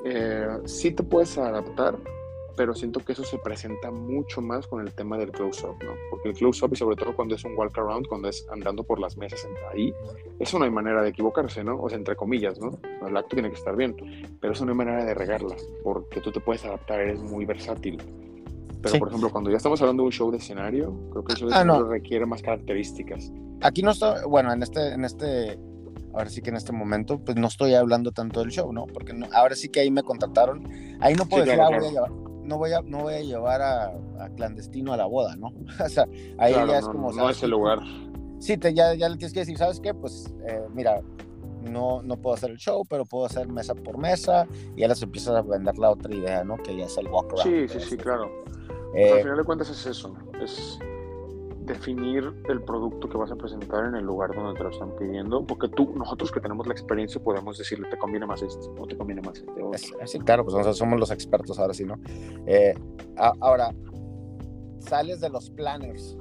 eh, sí te puedes adaptar, pero siento que eso se presenta mucho más con el tema del close-up, ¿no? Porque el close-up, y sobre todo cuando es un walk-around, cuando es andando por las mesas ahí, eso no hay manera de equivocarse, ¿no? O sea, entre comillas, ¿no? El acto tiene que estar bien, pero eso no hay manera de regarla, porque tú te puedes adaptar, eres muy versátil. Pero, por ejemplo, cuando ya estamos hablando de un show de escenario, creo que el show de ah, escenario requiere más características. Aquí no está, bueno, en este, en este, ahora sí que en este momento, pues no estoy hablando tanto del show, ¿no? Porque ahora sí que ahí me contrataron. Ahí no puedo decir, ah, voy a llevar no voy a, no voy a llevar a, clandestino a la boda, ¿no? o sea, ahí ya es como... No es el lugar. Sí, te, ya, ya le tienes que decir, ¿sabes qué? Pues eh, mira, no, no puedo hacer el show, pero puedo hacer mesa por mesa y ya les empiezas a vender la otra idea, ¿no? Que ya es el walk around. Sí, sí, sí, claro. Eh, al final de cuentas es eso, es definir el producto que vas a presentar en el lugar donde te lo están pidiendo, porque tú, nosotros que tenemos la experiencia, podemos decirle, te conviene más este, o te conviene más este. sí, claro, pues somos los expertos ahora sí, ¿no? Eh, ahora, sales de los planners,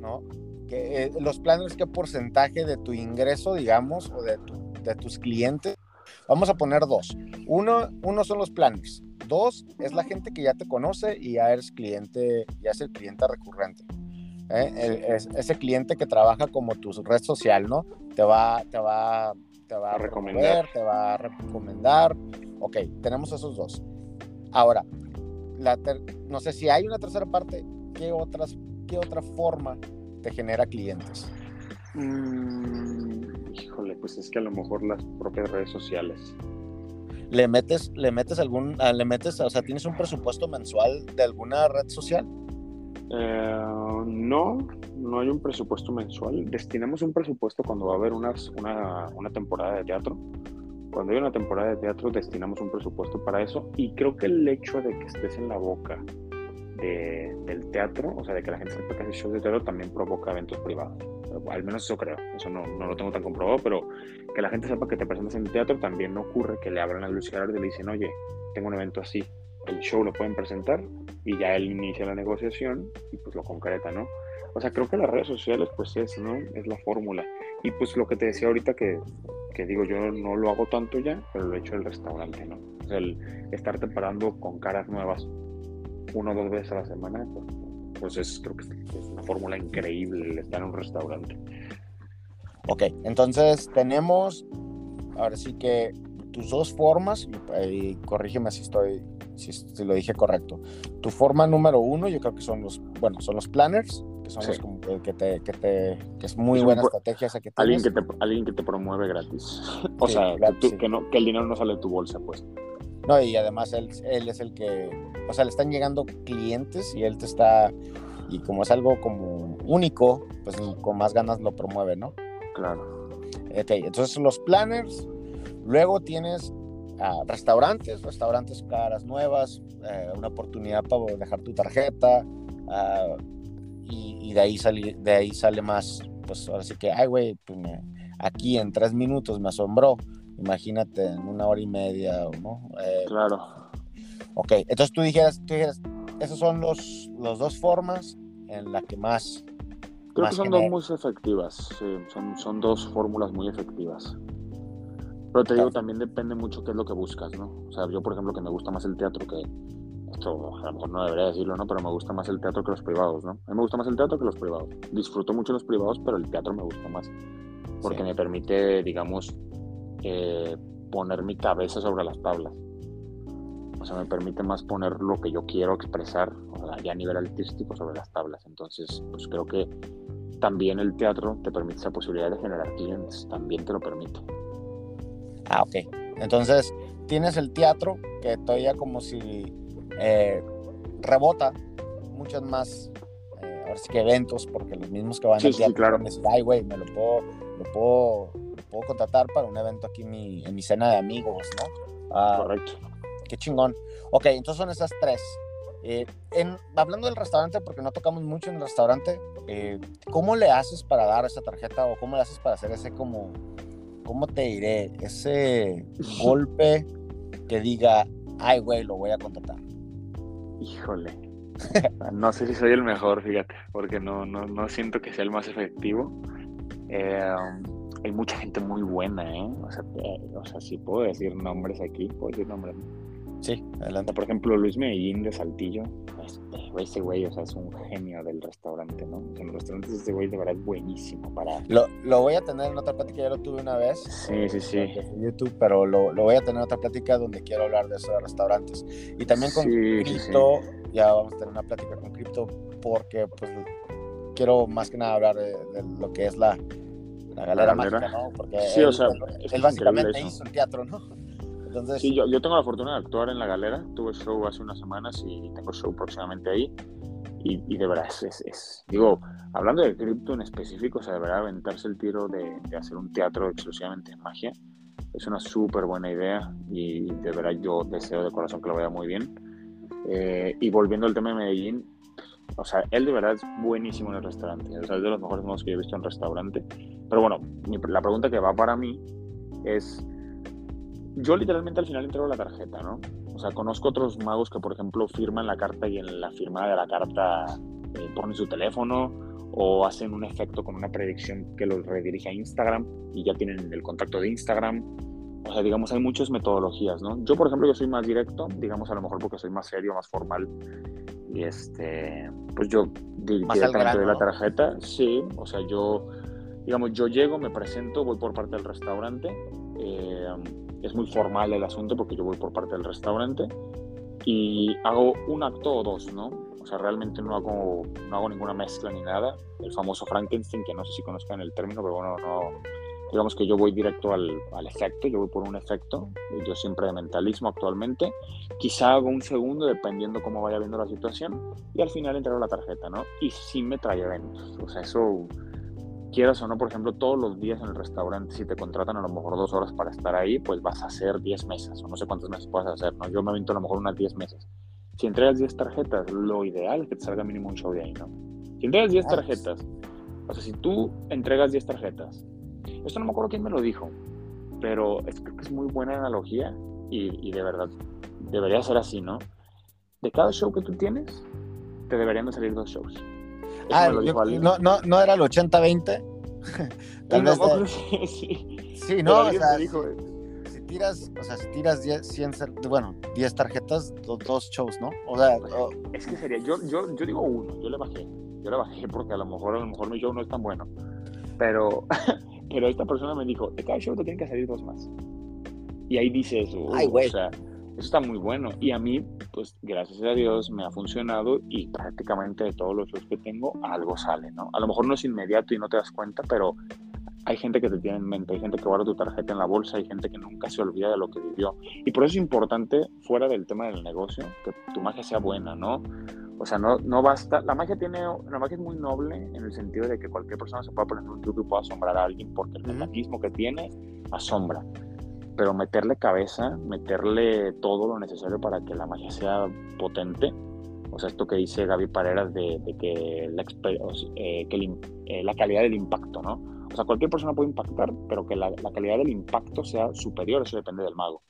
¿no? Eh, los planners, ¿qué porcentaje de tu ingreso, digamos, o de, de tus clientes? Vamos a poner dos. Uno, uno son los planners. Dos es la gente que ya te conoce y ya eres cliente, ya es el cliente recurrente. ¿Eh? ese cliente que trabaja como tu red social, ¿no? Te va, te va, te va a recomendar, te va a recomendar. Ok, tenemos esos dos. Ahora, no sé si hay una tercera parte, ¿qué, otras, qué otra forma te genera clientes? Mm, híjole, pues es que a lo mejor las propias redes sociales. ¿Le metes, le metes algún, ah, le metes, o sea, tienes un presupuesto mensual de alguna red social? Eh, no, no hay un presupuesto mensual. Destinamos un presupuesto cuando va a haber una, una, temporada de teatro. Cuando hay una temporada de teatro, destinamos un presupuesto para eso. Y creo que el hecho de que estés en la boca del teatro, o sea, de que la gente sepa que hace shows de teatro, también provoca eventos privados. Al menos eso creo. Eso no, no, lo tengo tan comprobado, pero que la gente sepa que te presentas en el teatro también no ocurre que le abran la luz y le dicen, oye, tengo un evento así, el show lo pueden presentar y ya él inicia la negociación y pues lo concreta, ¿no? O sea, creo que las redes sociales pues es, ¿no? Es la fórmula. Y pues lo que te decía ahorita que, que digo, yo no lo hago tanto ya, pero lo he hecho el restaurante, ¿no? O sea, el estarte parando con caras nuevas una o dos veces a la semana, pues, pues es, creo que es una fórmula increíble el estar en un restaurante. Ok, entonces tenemos, ahora sí que tus dos formas, y corrígeme si estoy si, lo dije correcto. Tu forma número uno, yo creo que son los, bueno, son los planners, que son los que te, que te, que es muy buena estrategia esa que Alguien que te, alguien que te promueve gratis. o sea, que, no, que el dinero no sale de tu bolsa, pues. No, y además él, él es el que, o sea, le están llegando clientes y él te está, y como es algo como único, pues con más ganas lo promueve, ¿no? Claro. Ok, entonces los planners, luego tienes restaurantes, restaurantes caras nuevas, eh, una oportunidad para dejar tu tarjeta ah, y, de, ahí sale, de ahí sale más, pues ahora sí que, ay güey, pues aquí en tres minutos me asombró, imagínate en una hora y media, ¿no? Eh, claro. Ok, entonces tú dijeras, tú dijeras, esas son los, los dos formas en las que más... Creo que son dos muy efectivas, son, son dos fórmulas muy efectivas. Pero te digo, también depende mucho qué es lo que buscas, ¿no? O sea, yo, por ejemplo, que me gusta más el teatro que... Esto a lo mejor no debería decirlo, ¿no? Pero me gusta más el teatro que los privados, ¿no? A mí me gusta más el teatro que los privados. Disfruto mucho los privados, pero el teatro me gusta más. Porque me permite, digamos, eh, poner mi cabeza sobre las tablas. O sea, me permite más poner lo que yo quiero expresar, o sea, ya a nivel artístico, sobre las tablas. Entonces, pues creo que también el teatro te permite esa posibilidad de generar clientes, también te lo permite. Ah, ok. Entonces, tienes el teatro que todavía como si eh, rebota muchos más, eh, ahora sí que eventos, porque los mismos que van sí, al teatro, sí, claro. me dicen, ay, güey, me lo puedo, lo puedo, lo puedo contratar para un evento aquí en mi, en mi cena de amigos, ¿no? Ah, Correcto. Qué chingón. Ok, entonces son esas tres. Eh, en, hablando del restaurante, porque no tocamos mucho en el restaurante, eh, ¿cómo le haces para dar esa tarjeta o cómo le haces para hacer ese como ¿cómo te diré? Ese golpe que diga, ay, güey, lo voy a contratar. Híjole. No sé si soy el mejor, fíjate, porque no, no, no siento que sea el más efectivo. Eh, hay mucha gente muy buena, ¿eh? O sea, eh, o sea, si puedo decir nombres aquí, puedo decir nombres. Sí, adelante. Por ejemplo, Luis Medellín de Saltillo, este, ese güey, o sea, es un genio del restaurante, ¿no? en los restaurantes este güey de verdad es buenísimo para... Lo, lo, voy a tener en otra plática, ya lo tuve una vez. Sí, sí, sí. En YouTube, pero lo, lo, voy a tener en otra plática donde quiero hablar de eso de restaurantes. Y también con sí, Cripto, sí, ya vamos a tener una plática con Cripto porque pues quiero más que nada hablar de, de lo que es la, la galera, galera. mágica, ¿no? Porque sí, él, o sea, él, él básicamente hizo el teatro, ¿no? Entonces, sí, yo, yo, tengo la fortuna de actuar en la galera. Tuve show hace unas semanas y tengo show próximamente ahí. Y, y de verdad, es, es, es, digo, hablando de cripto en específico, o sea, de verdad, aventarse el tiro de, de hacer un teatro exclusivamente en magia es una súper buena idea y de verdad yo deseo de corazón que lo vaya muy bien. Eh, y volviendo al tema de Medellín, o sea, él de verdad es buenísimo en el restaurante, o sea, es de los mejores modos que yo he visto en restaurante. Pero bueno, mi, la pregunta que va para mí es yo literalmente al final entrego la tarjeta, ¿no? O sea, conozco otros magos que, por ejemplo, firman la carta y en la firma de la carta eh, ponen su teléfono o hacen un efecto con una predicción que los redirige a Instagram y ya tienen el contacto de Instagram. O sea, digamos, hay muchas metodologías, ¿no? Yo, por ejemplo, yo soy más directo, digamos, a lo mejor porque soy más serio, más formal. Y este, pues yo Más directamente doy la tarjeta, sí, o sea, yo, digamos, yo llego, me presento, voy por parte del restaurante. Eh, es muy formal el asunto porque yo voy por parte del restaurante y hago un acto o dos, ¿no? O sea, realmente no hago, no hago ninguna mezcla ni nada. El famoso Frankenstein, que no sé si conozcan el término, pero bueno, no, digamos que yo voy directo al, al, efecto, yo voy por un efecto, yo siempre de mentalismo actualmente, quizá hago un segundo dependiendo cómo vaya viendo la situación y al final entrego la tarjeta, ¿no? Y sí me trae eventos, o sea, eso quieras o no, por ejemplo, todos los días en el restaurante, si te contratan a lo mejor dos horas para estar ahí, pues vas a hacer 10 mesas, o no sé cuántas mesas puedes hacer, ¿no? Yo me avento a lo mejor unas 10 mesas. Si entregas 10 tarjetas, lo ideal es que te salga mínimo un show de ahí, ¿no? Si entregas 10 tarjetas, o sea, si tú entregas 10 tarjetas, esto no me acuerdo quién me lo dijo, pero es, creo que es muy buena analogía y, y de verdad debería ser así, ¿no? De cada show que tú tienes, te deberían de salir dos shows. Ah, yo, no, no, no era el 80-20. Tal vez. De... Sí, sí. no, o sea, dijo, eh. si tiras, o sea, si tiras 10, 100, bueno, 10 tarjetas, dos, dos, shows, ¿no? O sea, es que sería, yo, yo, yo digo uno, yo le bajé, yo le bajé porque a lo mejor, a lo mejor mi show no es tan bueno, pero, pero esta persona me dijo, de cada show te tienen que salir dos más. Y ahí dice eso, Ay, o sea, eso está muy bueno. Y a mí, pues gracias a Dios, me ha funcionado y prácticamente de todos los shows que tengo, algo sale, ¿no? A lo mejor no es inmediato y no te das cuenta, pero hay gente que te tiene en mente, hay gente que guarda tu tarjeta en la bolsa, hay gente que nunca se olvida de lo que vivió. Y por eso es importante, fuera del tema del negocio, que tu magia sea buena, ¿no? O sea, no, no basta. La magia tiene, la magia es muy noble en el sentido de que cualquier persona se pueda poner un truco y pueda asombrar a alguien porque el mecanismo que tiene asombra pero meterle cabeza, meterle todo lo necesario para que la magia sea potente. O sea, esto que dice Gaby Pareras de, de que, la, eh, que el, eh, la, calidad del impacto, ¿no? O sea, cualquier persona puede impactar, pero que la, la calidad del impacto sea superior, eso depende del mago.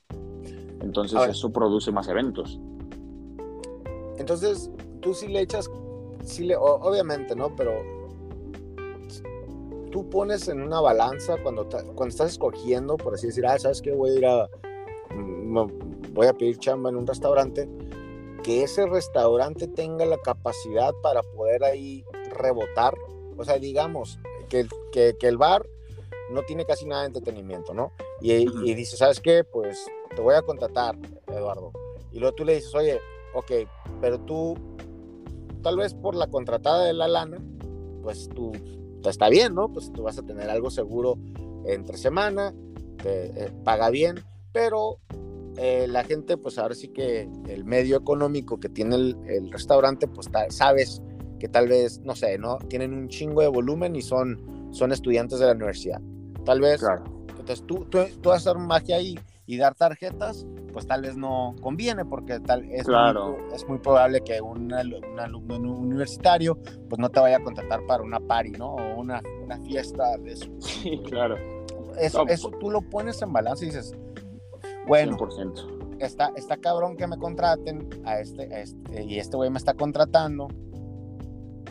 Entonces, eso produce más eventos. Entonces, tú sí le echas, sí le, obviamente, ¿no? Pero tú pones en una balanza cuando, cuando estás escogiendo, por así decir, ah, ¿sabes qué? Voy a ir a, mm, voy a pedir chamba en un restaurante, que ese restaurante tenga la capacidad para poder ahí rebotar. O sea, digamos, que, que, que el bar no tiene casi nada de entretenimiento, ¿no? Y, y dice, ¿sabes qué? Pues te voy a contratar, Eduardo. Y luego tú le dices, oye, ok, pero tú, tal vez por la contratada de la lana, pues tú, está bien, ¿no? Pues tú vas a tener algo seguro entre semana, te eh, paga bien, pero eh, la gente, pues ahora sí que el medio económico que tiene el, restaurante, pues sabes que tal vez, no sé, ¿no? Tienen un chingo de volumen y son, son estudiantes de la universidad. Tal vez, claro. entonces tú, tú, tú vas a hacer magia ahí y dar tarjetas, pues tal vez no conviene porque tal es, muy, es muy probable que un, alumno universitario pues no te vaya a contratar para una party, ¿no? O una, una fiesta de eso. Sí, claro. Eso, eso tú lo pones en balance y dices, bueno, Está, está cabrón que me contraten a este, a este y este güey me está contratando,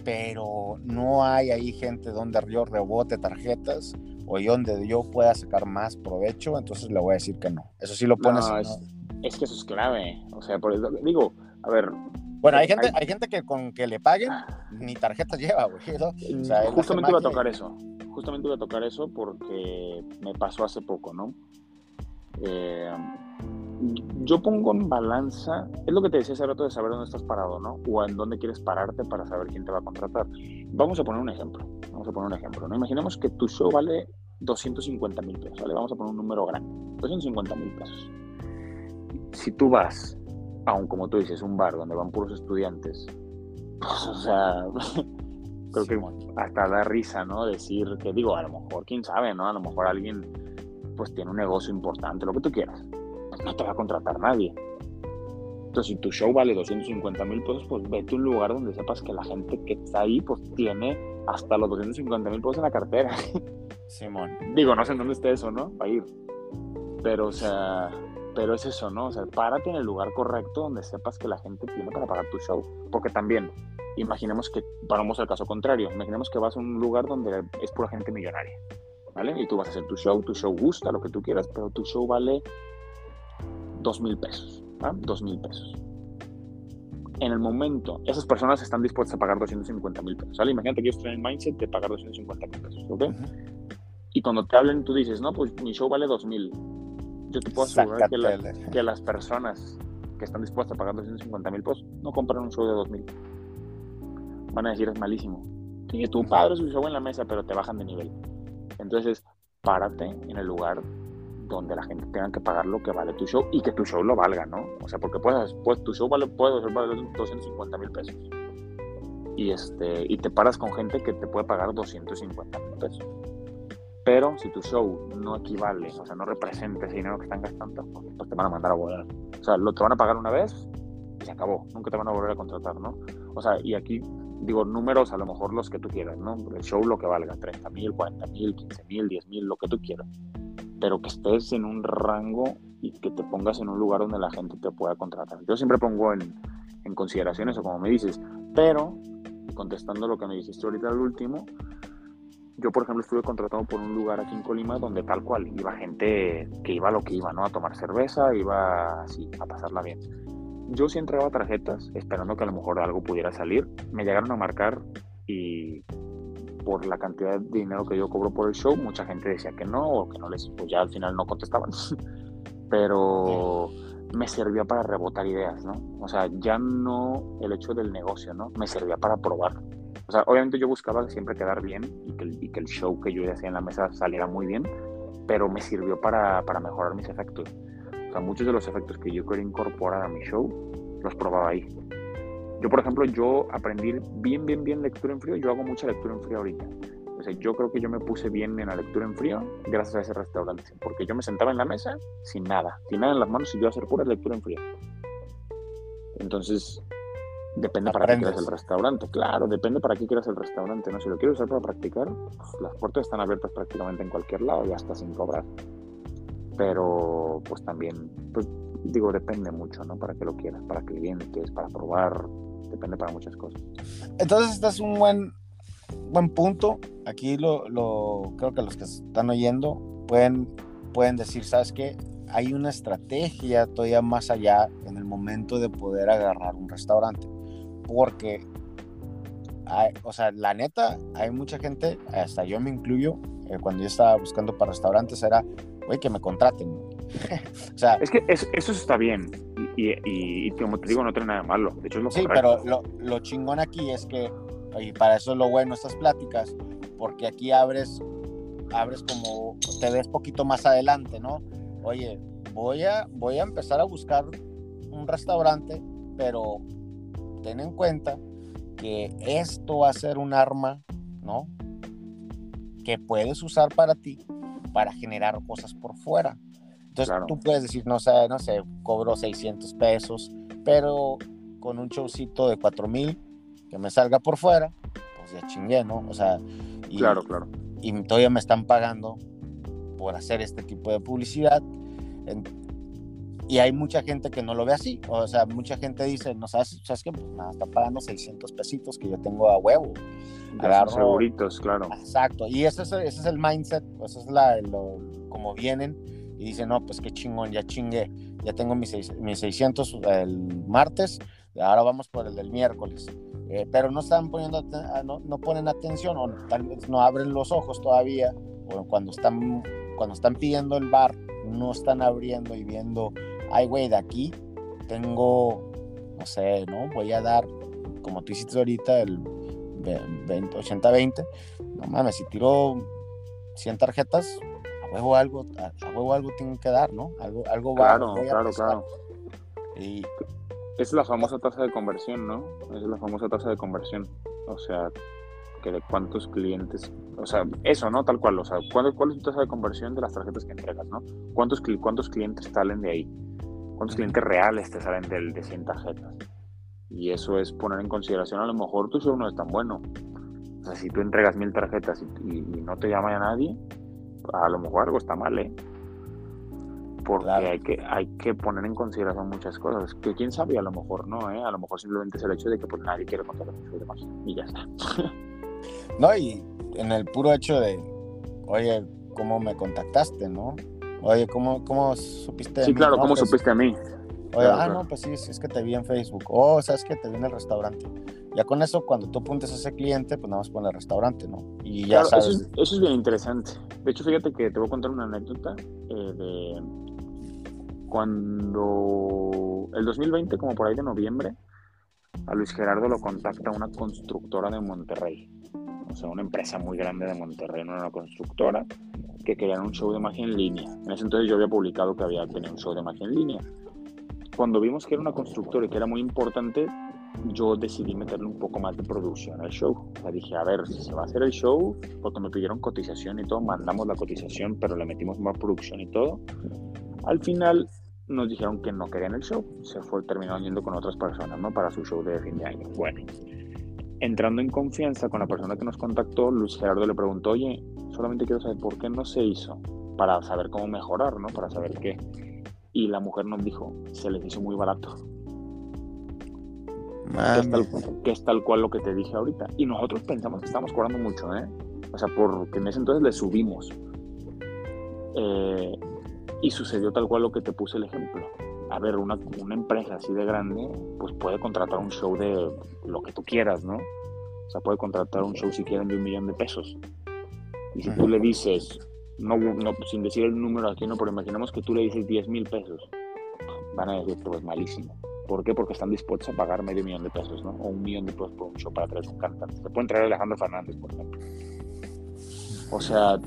pero no hay ahí gente donde yo rebote tarjetas o donde yo pueda sacar más provecho, entonces le voy a decir que no. Eso sí lo pones. es, que eso es clave. O sea, por eso, digo, a ver. Bueno, hay gente, hay, gente que con que le paguen ni tarjetas lleva, güey. Justamente iba a tocar eso. Justamente iba a tocar eso porque me pasó hace poco, ¿no? Eh, yo pongo en balanza, es lo que te decía hace rato de saber dónde estás parado, ¿no? O en dónde quieres pararte para saber quién te va a contratar. Vamos a poner un ejemplo, vamos a poner un ejemplo, ¿no? Imaginemos que tu show vale 250 mil pesos, ¿vale? Vamos a poner un número grande, 250 mil pesos. Si tú vas a un, como tú dices, un bar donde van puros estudiantes, pues, o sea, creo que hasta da risa, ¿no? Decir que, digo, a lo mejor, quién sabe, ¿no? A lo mejor alguien, pues tiene un negocio importante, lo que tú quieras no te va a contratar nadie. Entonces, si tu show vale 250 mil pesos, pues vete a un lugar donde sepas que la gente que está ahí, pues tiene hasta los 250 mil pesos en la cartera. Simón. Digo, no sé en dónde esté eso, ¿no? Para ir. Pero, o sea, pero es eso, ¿no? O sea, párate en el lugar correcto donde sepas que la gente tiene para pagar tu show. Porque también, imaginemos que, vamos al caso contrario, imaginemos que vas a un lugar donde es pura gente millonaria, ¿vale? Y tú vas a hacer tu show, tu show gusta, lo que tú quieras, pero tu show vale dos mil pesos, dos mil pesos. En el momento, esas personas están dispuestas a pagar 250 mil pesos, ¿sale? Imagínate que yo estoy en el mindset de pagar 250 mil pesos, ¿ok? Y cuando te hablen, tú dices, no, pues mi show vale dos mil. Yo te puedo asegurar que, las personas que están dispuestas a pagar 250 mil pesos no compran un show de dos mil. Van a decir, es malísimo. Tiene tu padre su show en la mesa, pero te bajan de nivel. Entonces, párate en el lugar donde la gente tenga que pagar lo que vale tu show y que tu show lo valga, ¿no? O sea, porque puedes, pues, tu show vale, puede valer 250 mil pesos. Y, este, y te paras con gente que te puede pagar 250 mil pesos. Pero si tu show no equivale, o sea, no representa ese dinero que están gastando, pues te van a mandar a volar. O sea, lo te van a pagar una vez y se acabó. Nunca te van a volver a contratar, ¿no? O sea, y aquí digo números, a lo mejor los que tú quieras, ¿no? El show lo que valga, 30 mil, 40 mil, 15 mil, 10 mil, lo que tú quieras pero que estés en un rango y que te pongas en un lugar donde la gente te pueda contratar. Yo siempre pongo en, en consideración eso, como me dices, pero contestando lo que me dijiste ahorita al último, yo por ejemplo estuve contratado por un lugar aquí en Colima donde tal cual iba gente que iba a lo que iba, ¿no? A tomar cerveza, iba así, a pasarla bien. Yo sí entregaba tarjetas esperando que a lo mejor algo pudiera salir. Me llegaron a marcar y por la cantidad de dinero que yo cobro por el show, mucha gente decía que no, o que no les, pues ya al final no contestaban. Pero me servía para rebotar ideas, ¿no? O sea, ya no el hecho del negocio, ¿no? Me servía para probar. O sea, obviamente yo buscaba siempre quedar bien y que, y que el show que yo hacía en la mesa saliera muy bien, pero me sirvió para, para mejorar mis efectos. O sea, muchos de los efectos que yo quería incorporar a mi show, los probaba ahí. Yo, por ejemplo, yo aprendí bien, bien, bien lectura en frío. Yo hago mucha lectura en frío ahorita. O sea, yo creo que yo me puse bien en la lectura en frío gracias a ese restaurante. Porque yo me sentaba en la mesa sin nada, sin nada en las manos y yo a hacer pura lectura en frío. Entonces, depende para qué quieras el restaurante. Claro, depende para qué quieras el restaurante. ¿no? Si lo quieres usar para practicar, pues, las puertas están abiertas prácticamente en cualquier lado y hasta sin cobrar. Pero, pues también, pues digo, depende mucho, ¿no? Para qué lo quieras, para clientes, para probar, depende para muchas cosas. Entonces, este es un buen buen punto. Aquí lo, lo, creo que los que están oyendo pueden, pueden decir, ¿sabes qué? Hay una estrategia todavía más allá en el momento de poder agarrar un restaurante. Porque, o sea, la neta, hay mucha gente, hasta yo me incluyo, eh, cuando yo estaba buscando para restaurantes, era, güey, que me contraten. o sea, es que eso, está bien. Y, y, como te digo, no tiene nada de malo. De hecho, es lo Sí, pero lo, lo chingón aquí es que y para eso es lo bueno estas pláticas, porque aquí abres, abres como, te ves poquito más adelante, ¿no? Oye, voy a, voy a empezar a buscar un restaurante, pero ten en cuenta que esto va a ser un arma, ¿no? Que puedes usar para ti, para generar cosas por fuera. Entonces tú puedes decir, no sé, no sé, cobro 600 pesos, pero con un showcito de 4000 que me salga por fuera, pues ya chingué, ¿no? O sea, y, claro, claro. Y todavía me están pagando por hacer este tipo de publicidad. y hay mucha gente que no lo ve así. O sea, mucha gente dice, no sabes, ¿sabes qué? Pues nada, está pagando 600 pesitos que yo tengo a huevo. Agarro, seguritos, claro. Exacto. Y ese es, ese es el mindset, eso es la, lo, como vienen y dicen, no, pues qué chingón, ya chingué. Ya tengo mis, mis 600 el martes, ahora vamos por el del miércoles. Eh, pero no están poniendo, ah, no, no, ponen atención o tal vez no abren los ojos todavía, o cuando están, cuando están pidiendo el bar, no están abriendo y viendo, ay, güey, de aquí tengo, no sé, ¿no? Voy a dar, como tú hiciste ahorita, el 80-20, no mames, si tiro 100 tarjetas, huevo algo, a, huevo algo tengo que dar, ¿no? Algo, algo claro, claro, claro. Y es la famosa tasa de conversión, ¿no? Es la famosa tasa de conversión. O sea, que de cuántos clientes, o sea, eso, ¿no? Tal cual, o sea, ¿cuál, cuál es tu tasa de conversión de las tarjetas que entregas, ¿no? ¿Cuántos, cuántos clientes salen de ahí? ¿Cuántos clientes reales te salen de, de 100 tarjetas? Y eso es poner en consideración, a lo mejor tu show no es tan bueno. O sea, si tú entregas mil tarjetas y, y no te llama a nadie, a lo mejor algo está mal, ¿eh? porque hay, que, hay que poner en consideración muchas cosas. Que quién sabe, a lo mejor no, ¿eh? a lo mejor simplemente es el hecho de que pues, nadie quiere contar con demás y ya está. no, y en el puro hecho de, oye, ¿cómo me contactaste, no? Oye, ¿cómo, cómo supiste? Sí, claro, ¿cómo supiste a mí? Oye, ah, no, pues sí, es que te vi en Facebook. Oh, ¿sabes que Te vi en el restaurante. Ya con eso, cuando tú apuntes a ese cliente, pues nada más pon el restaurante, ¿no? Y ya sabes. Eso es, eso es, bien interesante. De hecho, fíjate que te voy a contar una anécdota eh, de cuando el 2020, como por ahí de noviembre, a Luis Gerardo lo contacta una constructora de Monterrey. O sea, una empresa muy grande de Monterrey, una constructora, que querían un show de magia en línea. En ese entonces yo había publicado que había tenido un show de magia en línea. Cuando vimos que era una constructora y que era muy importante, yo decidí meterle un poco más de producción al show. O sea, dije, a ver, si se va a hacer el show, porque me pidieron cotización y todo, mandamos la cotización, pero le metimos más producción y todo. Al final nos dijeron que no querían el show, se fue, terminó yendo con otras personas, ¿no? Para su show de fin de año. Bueno, entrando en confianza con la persona que nos contactó, Luis Gerardo le preguntó, oye, solamente quiero saber por qué no se hizo, para saber cómo mejorar, ¿no? Para saber qué. Y la mujer nos dijo, se les hizo muy barato. Que es, tal, que es, tal, cual lo que te dije ahorita. Y nosotros pensamos que estamos cobrando mucho, ¿eh? O sea, porque en ese entonces le subimos. Eh, y sucedió tal cual lo que te puse el ejemplo. A ver, una, una empresa así de grande, pues puede contratar un show de lo que tú quieras, ¿no? O sea, puede contratar un show si quieren de un millón de pesos. Y si tú le dices, no, no, sin decir el número aquí, no, pero imaginemos que tú le dices 10 mil pesos, van a decir, pues malísimo. ¿Por qué? Porque están dispuestos a pagar medio millón de pesos, ¿no? O un millón de pesos por un show para traer un cantante. Te pueden traer Alejandro Fernández, por ejemplo. O sea,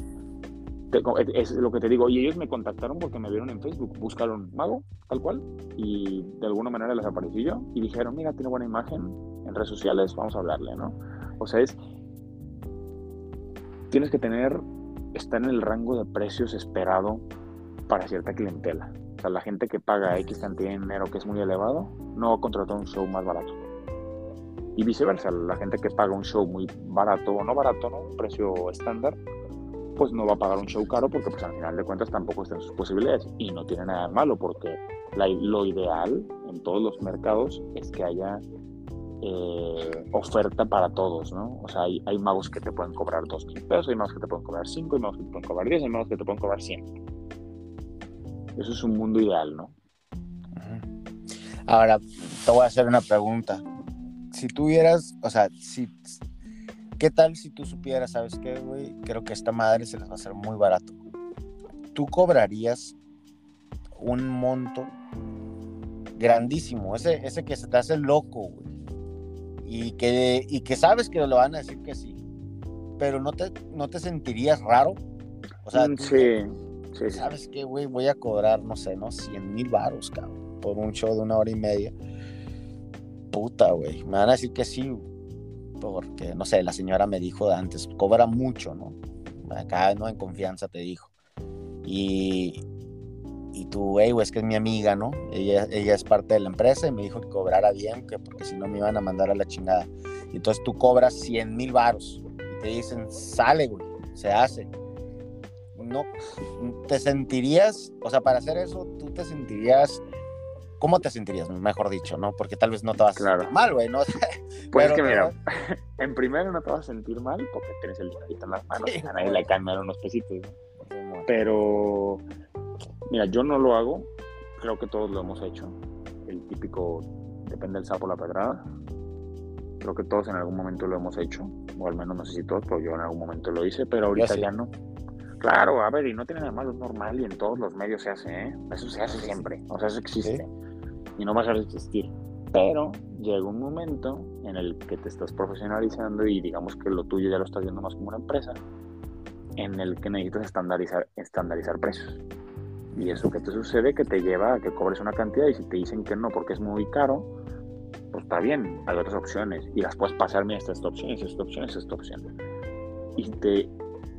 es lo que te digo, y ellos me contactaron porque me vieron en Facebook, buscaron Mago, tal cual, y de alguna manera les aparecí yo, y dijeron, mira, tiene buena imagen en redes sociales, vamos a hablarle, ¿no? O sea, es, tienes que tener, estar en el rango de precios esperado para cierta clientela. O sea, la gente que paga X cantidad de dinero que es muy elevado, no va a contratar un show más barato. Y viceversa, la gente que paga un show muy barato o no barato, ¿no? Un precio estándar, pues no va a pagar un show caro porque pues al final de cuentas tampoco está en sus posibilidades y no tiene nada de malo porque lo ideal en todos los mercados es que haya eh, oferta para todos, ¿no? O sea, hay, magos que te pueden cobrar dos mil pesos, hay magos que te pueden cobrar cinco, hay magos que te pueden cobrar diez, hay magos que te pueden cobrar cien. Eso es un mundo ideal, ¿no? Ahora, te voy a hacer una pregunta. Si tuvieras, o sea, si, ¿qué tal si tú supieras, sabes qué, güey? Creo que esta madre se les va a hacer muy barato. ¿Tú cobrarías un monto grandísimo, ese, ese que se te hace loco, güey? Y que, y que sabes que lo van a decir que sí, pero no te, no te sentirías raro. O sea, mm, sí, sí, ¿sabes qué, güey? Voy a cobrar, no sé, ¿no? 100 mil baros, cabrón por un show de una hora y media. Puta, güey. Me van a decir que sí, porque, no sé, la señora me dijo antes, cobra mucho, ¿no? Acá, ¿no? En confianza te dijo. Y, y tú, güey, es que es mi amiga, ¿no? Ella, ella es parte de la empresa y me dijo que cobrara bien, que porque si no me iban a mandar a la chingada. Y entonces tú cobras 100 mil varos y te dicen, sale, güey, se hace. No, te sentirías, o sea, para hacer eso, tú te sentirías ¿cómo te sentirías? Mejor dicho, ¿no? Porque tal vez no te vas a sentir mal, güey, ¿no? pues que mira, en primero no te vas a sentir mal porque tienes el dinerito en las manos, a nadie le cambian unos pesitos, ¿no? Pero, mira, yo no lo hago, creo que todos lo hemos hecho, el típico, depende del sapo la pedrada, creo que todos en algún momento lo hemos hecho, o al menos no sé si todos, pero yo en algún momento lo hice, pero ahorita ya no. Claro, a ver, y no tiene nada malo, es normal y en todos los medios se hace, ¿eh? Eso se hace siempre, o sea, eso existe y no va a dejar de existir. Pero llega un momento en el que te estás profesionalizando y digamos que lo tuyo ya lo estás viendo más como una empresa, en el que necesitas estandarizar, estandarizar precios. Y eso que te sucede que te lleva a que cobres una cantidad y si te dicen que no porque es muy caro, pues está bien, hay otras opciones y las puedes pasar, mira, esta, esta opción, esta opción, esta opción. Y, te,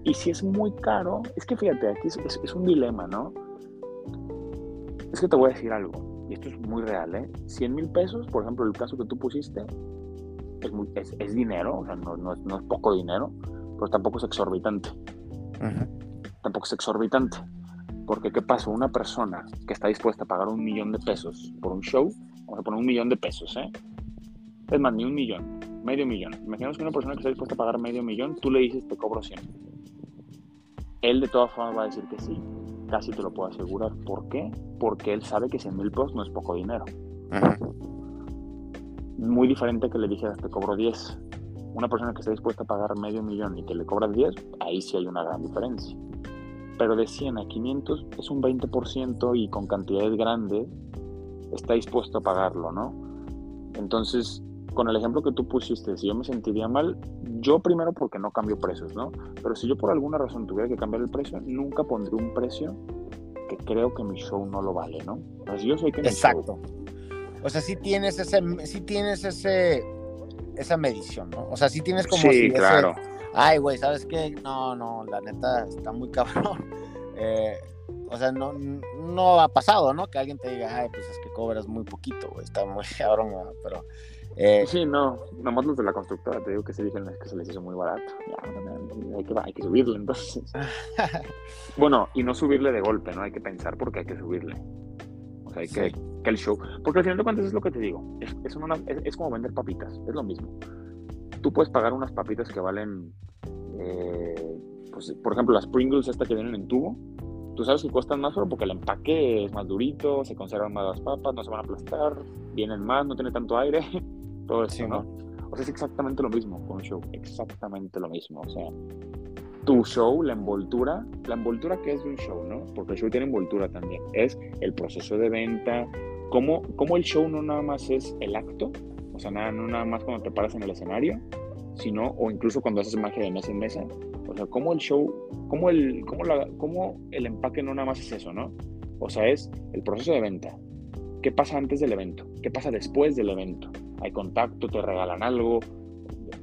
y si es muy caro, es que fíjate, aquí es, es un dilema, ¿no? Es que te voy a decir algo y esto es muy real, ¿eh? 100 mil pesos, por ejemplo, el caso que tú pusiste, es, es, dinero, o sea, no, no, es, no, es, poco dinero, pero tampoco es exorbitante. Tampoco es exorbitante. Porque, ¿qué pasa? Una persona que está dispuesta a pagar un millón de pesos por un show, vamos a poner un millón de pesos, ¿eh? Es más, ni un millón, medio millón. Imaginemos que una persona que está dispuesta a pagar medio millón, tú le dices, te cobro 100. Él de todas formas va a decir que sí, casi te lo puedo asegurar. ¿Por qué? Porque él sabe que 100 mil pesos no es poco dinero. Muy diferente que le dijeras te cobro 10. Una persona que está dispuesta a pagar medio millón y que le cobras 10, ahí sí hay una gran diferencia. Pero de 100 a 500 es un 20% y con cantidades grandes está dispuesto a pagarlo, ¿no? Entonces, con el ejemplo que tú pusiste, si yo me sentiría mal, yo primero porque no cambio precios, ¿no? Pero si yo por alguna razón tuviera que cambiar el precio, nunca pondré un precio que creo que mi show no lo vale, ¿no? Pues yo sé que Exacto. O sea, sí tienes ese, sí tienes ese, esa medición, ¿no? O sea, sí tienes como sí, claro. Ay, güey, ¿sabes qué? No, no, la neta está muy cabrón. Eh, o sea, no, no ha pasado, ¿no? Que alguien te diga, ay, pues es que cobras muy poquito, güey, está muy cabrón, pero eh, sí, no, nomás los de la constructora, te digo que se dicen que se les hizo muy barato. hay, que, hay que subirle entonces. bueno, y no subirle de golpe, ¿no? Hay que pensar porque hay que subirle. O sea, hay que, que el show. Porque al final de cuentas es lo que te digo. Es, es, es, como vender papitas, es lo mismo. Tú puedes pagar unas papitas que valen, eh, pues, por ejemplo, las Pringles, estas que vienen en tubo. Tú sabes que cuestan más solo porque el empaque es más durito, se conservan más las papas, no se van a aplastar, vienen más, no tiene tanto aire. todo eso, ¿no? O sea, es exactamente lo mismo con un show, exactamente lo mismo. O sea, tu show, la envoltura, la envoltura que es de un show, ¿no? Porque el show tiene envoltura también. Es el proceso de venta, cómo, cómo el show no nada más es el acto, o sea, nada, no nada más cuando te paras en el escenario, sino, o incluso cuando haces magia de mesa en mesa. O sea, cómo el show, cómo el, cómo la, cómo el empaque no nada más es eso, ¿no? O sea, es el proceso de venta. ¿Qué pasa antes del evento? ¿Qué pasa después del evento? hay contacto, te regalan algo,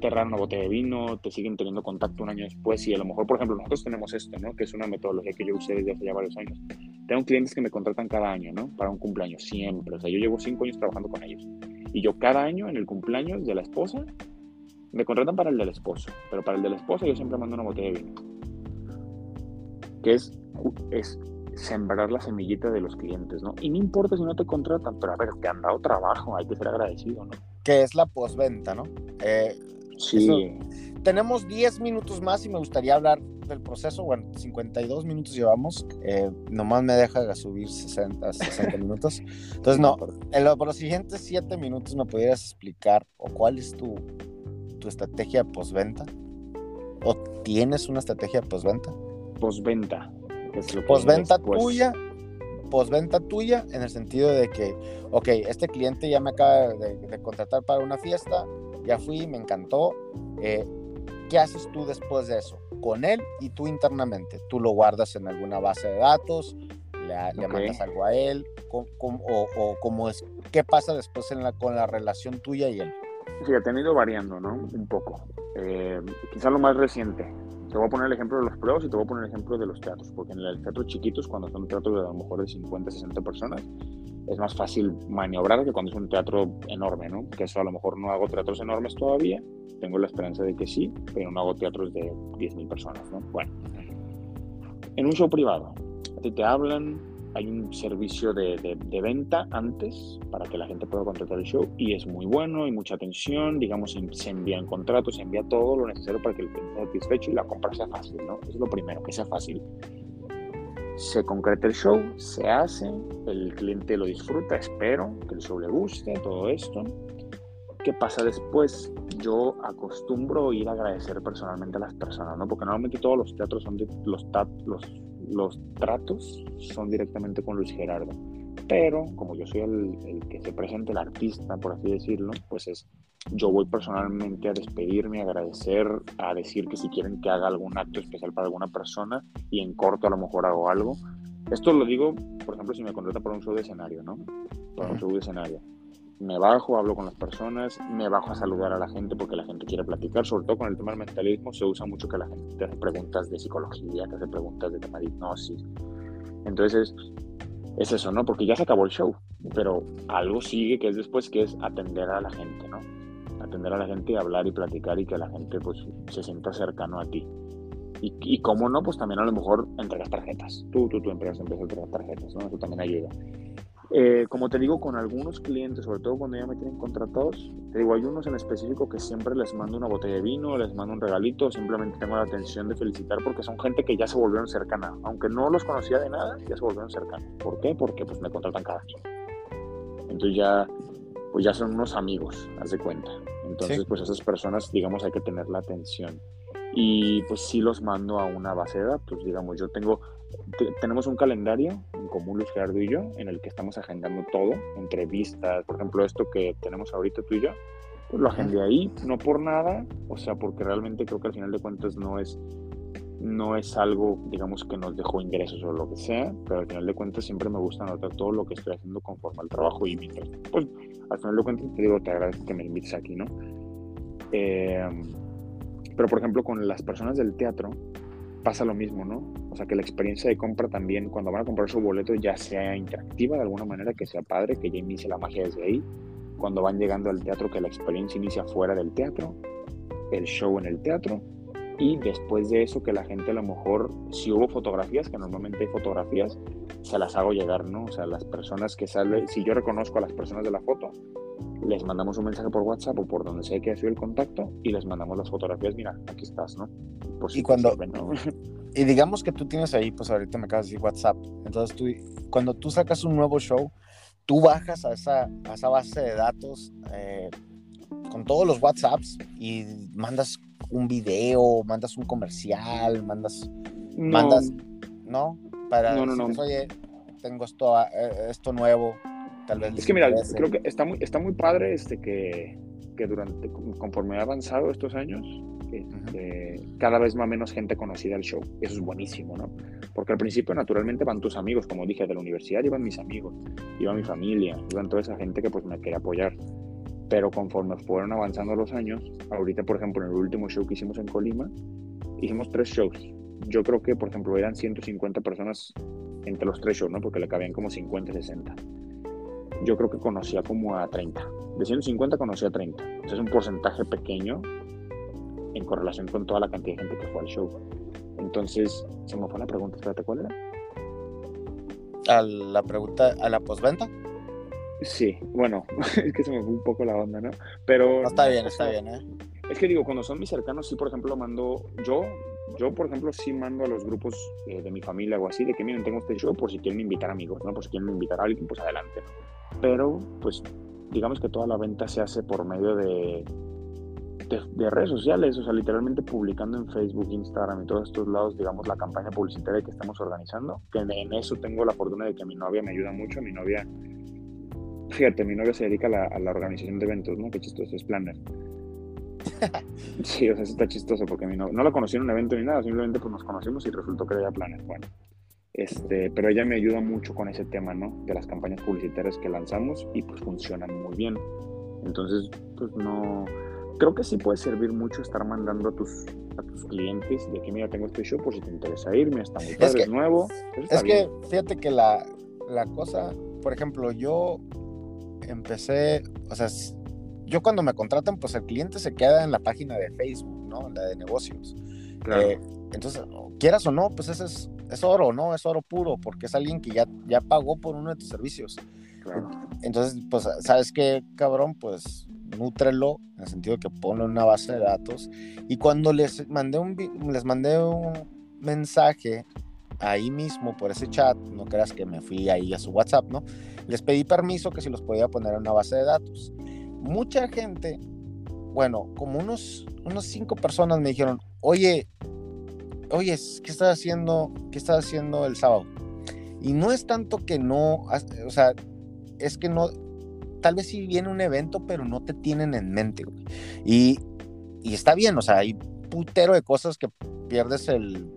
te regalan una botella de vino, te siguen teniendo contacto un año después y a lo mejor, por ejemplo, nosotros tenemos esto, ¿no? Que es una metodología que yo usé desde hace ya varios años. Tengo clientes que me contratan cada año, ¿no? Para un cumpleaños, siempre. O sea, yo llevo cinco años trabajando con ellos. Y yo cada año en el cumpleaños de la esposa, me contratan para el del esposo, pero para el de la esposa yo siempre mando una botella de vino. Que es, es sembrar la semillita de los clientes, ¿no? Y no importa si no te contratan, pero a ver, te han dado trabajo, hay que ser agradecido, ¿no? que es la postventa, ¿no? Eh, sí. tenemos 10 minutos más y me gustaría hablar del proceso. Bueno, 52 minutos llevamos. Eh, nomás me deja subir 60, 60 minutos. Entonces, no, en por los siguientes 7 minutos me pudieras explicar o cuál es tu, tu estrategia postventa. ¿O tienes una estrategia postventa? Postventa. Postventa tuya postventa tuya en el sentido de que, ok, este cliente ya me acaba de, contratar para una fiesta, ya fui, me encantó. Eh, ¿Qué haces tú después de eso? Con él y tú internamente. Tú lo guardas en alguna base de datos, le, mandas algo a él, o, o cómo es, ¿qué pasa después en la, con la relación tuya y él? Sí, ha tenido variando, ¿no? Un poco. Eh, quizá lo más reciente, te voy a poner el ejemplo de los pruebas y te voy a poner el ejemplo de los teatros, porque en el teatro chiquitos, cuando son teatros de a lo mejor de 50, 60 personas, es más fácil maniobrar que cuando es un teatro enorme, ¿no? Que eso a lo mejor no hago teatros enormes todavía, tengo la esperanza de que sí, pero no hago teatros de 10.000 personas, ¿no? Bueno, en un show privado, a ti te hablan, hay un servicio de, de, venta antes para que la gente pueda contratar el show y es muy bueno, hay mucha atención, digamos, se envían contratos, se envía todo lo necesario para que el cliente esté satisfecho y la compra sea fácil, ¿no? Es lo primero, que sea fácil. Se concreta el show, se hace, el cliente lo disfruta, espero que el show le guste, todo esto. ¿Qué pasa después? Yo acostumbro ir a agradecer personalmente a las personas, ¿no? Porque normalmente todos los teatros son de, los, los los tratos son directamente con Luis Gerardo. Pero como yo soy el, que se presenta, el artista, por así decirlo, pues es, yo voy personalmente a despedirme, a agradecer, a decir que si quieren que haga algún acto especial para alguna persona y en corto a lo mejor hago algo. Esto lo digo, por ejemplo, si me contrata para un show de escenario, ¿no? Para un show de escenario me bajo, hablo con las personas, me bajo a saludar a la gente porque la gente quiere platicar, sobre todo con el tema del mentalismo, se usa mucho que la gente te hace preguntas de psicología, te hace preguntas de tema de hipnosis. Entonces, es eso, ¿no? Porque ya se acabó el show, pero algo sigue que es después, que es atender a la gente, ¿no? Atender a la gente y hablar y platicar y que la gente pues se sienta cercano a ti. Y, cómo no, pues también a lo mejor entregas tarjetas. Tú, tú, tú empiezas, empiezas a entregar tarjetas, ¿no? Eso también ayuda. Eh, como te digo, con algunos clientes, sobre todo cuando ya me tienen contratados, te digo, hay unos en específico que siempre les mando una botella de vino, les mando un regalito, simplemente tengo la atención de felicitar porque son gente que ya se volvieron cercana, aunque no los conocía de nada, ya se volvieron cercanos. ¿Por qué? Porque pues me contratan cada año. Entonces ya, pues ya son unos amigos, haz de cuenta. Entonces, pues esas personas, digamos, hay que tener la atención. Y pues sí los mando a una base de datos, digamos, yo tengo tenemos un calendario en común Luis Gerardo y yo en el que estamos agendando todo, entrevistas, por ejemplo esto que tenemos ahorita tú y yo, pues lo agendé ahí, no por nada, o sea, porque realmente creo que al final de cuentas no es no es algo, digamos, que nos dejó ingresos o lo que sea, pero al final de cuentas siempre me gusta anotar todo lo que estoy haciendo conforme al trabajo y mientras, pues, al final de cuentas te digo, te agradezco que me invites aquí, ¿no? Eh, pero, por ejemplo, con las personas del teatro, pasa lo mismo, ¿no? O sea, que la experiencia de compra también, cuando van a comprar su boleto, ya sea interactiva de alguna manera, que sea padre, que ya inicie la magia desde ahí. Cuando van llegando al teatro, que la experiencia inicia fuera del teatro, el show en el teatro. Y después de eso, que la gente a lo mejor, si hubo fotografías, que normalmente hay fotografías, se las hago llegar, ¿no? O sea, las personas que salen, si yo reconozco a las personas de la foto, les mandamos un mensaje por WhatsApp o por donde sea que ha sido el contacto y les mandamos las fotografías, mira, aquí estás, ¿no? y cuando y digamos que tú tienes ahí, pues ahorita me acabas de decir WhatsApp, entonces tú, cuando tú sacas un nuevo show, tú bajas a esa, a esa base de datos eh, con todos los WhatsApps y mandas un video, mandas un comercial, mandas, no. mandas, ¿no? Para no, no, no. oye, tengo esto, eh, esto nuevo, tal vez. Es que mira, creo que está muy, está muy padre este que, que durante, conforme ha avanzado estos años, este, cada vez más menos gente conocida al show. Eso es buenísimo, ¿no? Porque al principio naturalmente van tus amigos, como dije, de la universidad iban mis amigos, iba mi familia, iban toda esa gente que pues me quería apoyar. Pero conforme fueron avanzando los años, ahorita por ejemplo en el último show que hicimos en Colima, hicimos tres shows. Yo creo que por ejemplo eran 150 personas entre los tres shows, ¿no? Porque le cabían como 50, 60. Yo creo que conocía como a 30. De 150 conocía a 30. es un porcentaje pequeño en correlación con toda la cantidad de gente que fue al show. Entonces, se me fue la pregunta, espérate, ¿cuál era? A la pregunta, a la postventa. Sí, bueno, es que se me fue un poco la onda, ¿no? Pero... No, está bien, está bien, ¿eh? Es que digo, cuando son mis cercanos, sí, por ejemplo, mando, yo, yo, por ejemplo, sí mando a los grupos eh, de mi familia o así, de que miren, tengo este show por si quieren invitar amigos, ¿no? Por si quieren invitar a alguien, pues adelante. Pero, pues, digamos que toda la venta se hace por medio de, de, redes sociales, o sea, literalmente publicando en Facebook, Instagram y todos estos lados, digamos, la campaña publicitaria que estamos organizando, que en, eso tengo la fortuna de que mi novia me ayuda mucho, mi novia, fíjate, mi novia se dedica a la, a la organización de eventos, ¿no? Qué chistoso, es planner. sí, o sea, eso está chistoso porque mi no, no la conocí en un evento ni nada, simplemente pues nos conocimos y resultó que era planner, bueno. Este, pero ella me ayuda mucho con ese tema, ¿no? De las campañas publicitarias que lanzamos y pues funcionan muy bien. Entonces, pues no, creo que sí puede servir mucho estar mandando a tus, a tus clientes de que mira, tengo este show por si te interesa irme, está muy padre, es, nuevo. Es que fíjate que la, la cosa, por ejemplo, yo empecé, o sea, yo cuando me contratan, pues el cliente se queda en la página de Facebook, ¿no? La de negocios. Eh, entonces, quieras o no, pues ese es, es, oro, ¿no? Es oro puro, porque es alguien que ya, ya pagó por uno de tus servicios. Entonces, pues, ¿sabes qué, cabrón? Pues nútrelo, en el sentido que ponlo en una base de datos. Y cuando les mandé un, les mandé un mensaje ahí mismo por ese chat, no creas que me fui ahí a su WhatsApp, ¿no? Les pedí permiso que si los podía poner en una base de datos. Mucha gente, bueno, como unos, unos cinco personas me dijeron, oye, oye, ¿qué estás haciendo? ¿Qué estás haciendo el sábado? Y no es tanto que no, o sea, es que no, tal vez sí viene un evento, pero no te tienen en mente, Y, y está bien, o sea, hay putero de cosas que pierdes el,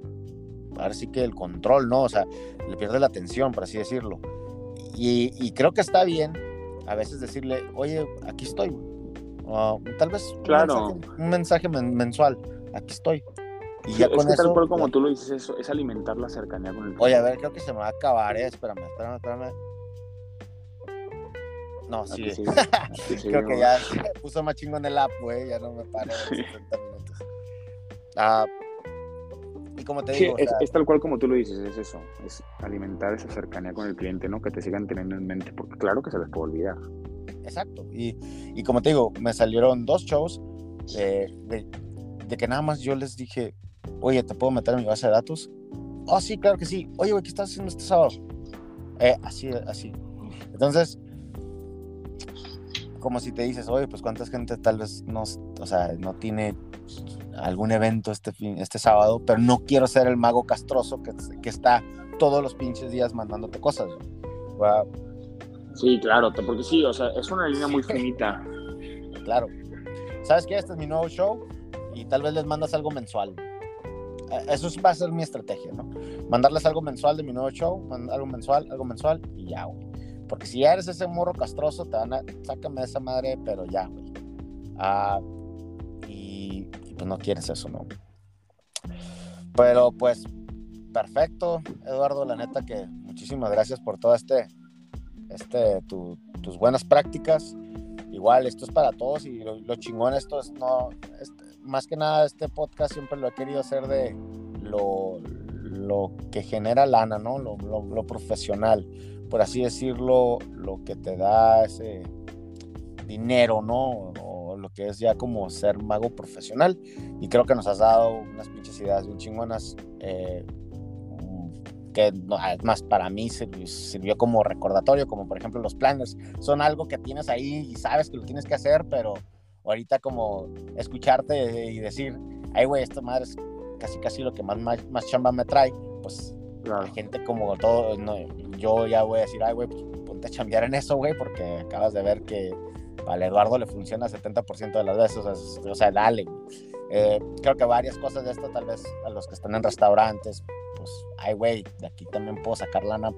ahora sí que el control, ¿no? O sea, le pierdes la atención, por así decirlo. Y, creo que está bien a veces decirle, oye, aquí estoy. tal vez claro. un mensaje, mensual, aquí estoy. Y ya con eso, tal cual como tú lo dices, eso, es alimentar la cercanía con el Oye, a ver, creo que se me va a acabar, ¿eh? Espérame, espérame, espérame. No, sí. Creo que ya puso más chingo en el app, güey. Ya no me paro 60 minutos. Ah, y como te digo. es, tal cual como tú lo dices, es eso. Es alimentar esa cercanía con el cliente, ¿no? Que te sigan teniendo en mente, porque claro que se les puede olvidar. Exacto. Y, y como te digo, me salieron dos shows de, de, que nada más yo les dije, oye, ¿te puedo meter en mi base de datos? Oh, sí, claro que sí. Oye, güey, ¿qué estás haciendo este sábado? Eh, así, así. Entonces, como si te dices, oye, pues cuánta gente tal vez no, o sea, no tiene algún evento este, fin, este sábado, pero no quiero ser el mago castroso que, que está todos los pinches días mandándote cosas. Sí, claro, porque sí, o sea, es una línea muy finita. claro. ¿Sabes qué? Este es mi nuevo show y tal vez les mandas algo mensual. E, eso va a ser mi estrategia, ¿no? Mandarles algo mensual de mi nuevo show, algo mensual, algo mensual y ya, güey. Porque si ya eres ese morro castroso, te van a, sácame de esa madre, pero ya, güey. Ah, y, pues no quieres eso, ¿no? Pero pues, perfecto, Eduardo, la neta que muchísimas gracias por todo este, este, tus buenas prácticas. Igual, esto es para todos y lo, chingón esto es, no, este, más que nada este podcast siempre lo he querido hacer de lo, lo que genera lana, ¿no? Lo, lo profesional por así decirlo, lo que te da ese dinero, ¿no? O lo que es ya como ser mago profesional. Y creo que nos has dado unas pinches ideas bien chingonas. Eh, que además para mí sirvió como recordatorio, como por ejemplo los planners. Son algo que tienes ahí y sabes que lo tienes que hacer, pero ahorita como escucharte y decir, ay güey, esta madre es casi casi lo que más, más, más chamba me trae, pues la gente como todo, yo ya voy a decir, ay, güey, pues ponte a chambear en eso, güey, porque acabas de ver que al Eduardo le funciona 70% de las veces, o sea, dale. Eh, creo que varias cosas de esto, tal vez a los que están en restaurantes, pues, ay, güey, de aquí también puedo sacar lana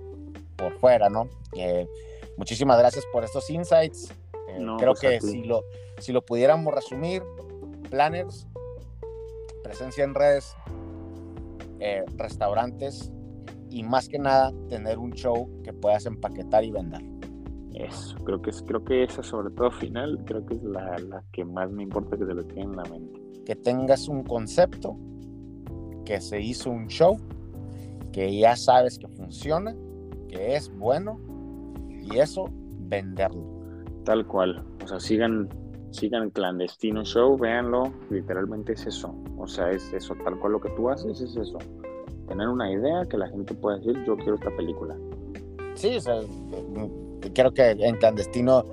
por fuera, ¿no? Eh, muchísimas gracias por estos insights. Eh, creo pues, que si lo, si lo pudiéramos resumir, planners, presencia en redes, restaurantes, y más que nada tener un show que puedas empaquetar y vender. Eso, creo que, es, creo que esa sobre todo final, creo que es la, la que más me importa que se lo tenga en la mente. Que tengas un concepto, que se hizo un show, que ya sabes que funciona, que es bueno, y eso venderlo. Tal cual. O sea, sigan, sigan Clandestino Show, véanlo. Literalmente es eso. O sea, es eso. Tal cual lo que tú haces es eso. Tener una idea que la gente pueda decir, yo quiero esta película. Sí, o sea, creo que en Clandestino,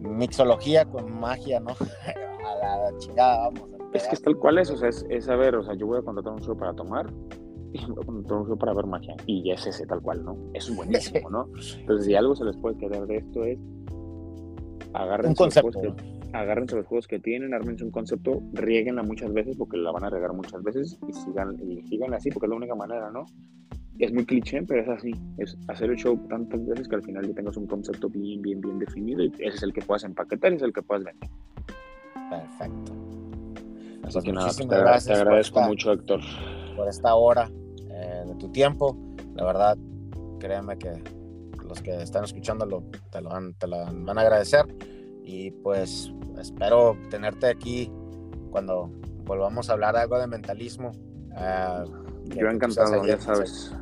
mixología con magia, ¿no? a la chingada, vamos. Es que es tal cual es, o sea, es, es saber, o sea, yo voy a contratar un show para tomar y voy a contratar un show para ver magia. Y es ese tal cual, ¿no? Es buenísimo, ¿no? Entonces, si algo se les puede quedar de esto es Los juegos que, agárrense los juegos que tienen, ármense un concepto, rieguenla muchas veces porque la van a regar muchas veces y sigan, y sigan así porque es la única manera, ¿no? Es muy cliché, pero es así. Es hacer el show tantas veces que al final ya tengas un concepto bien, bien, bien definido y ese es el que puedas empaquetar y es el que puedas vender. Perfecto. Así que nada, te, agradezco mucho, Héctor. Por esta hora eh, de tu tiempo. La verdad, créeme que los que están escuchándolo te lo, van, te lo van a agradecer. Y pues espero tenerte aquí cuando volvamos a hablar algo de mentalismo. Eh, Yo encantado, ya sabes.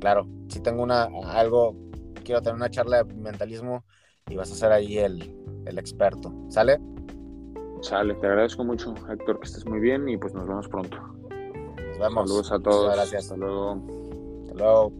Claro, si tengo una algo, quiero tener una charla de mentalismo y vas a ser ahí el, el experto. ¿Sale? Sale, te agradezco mucho, Héctor, que estés muy bien y pues nos vemos pronto. Nos vemos. Saludos a todos. gracias. Hasta luego. Hasta luego.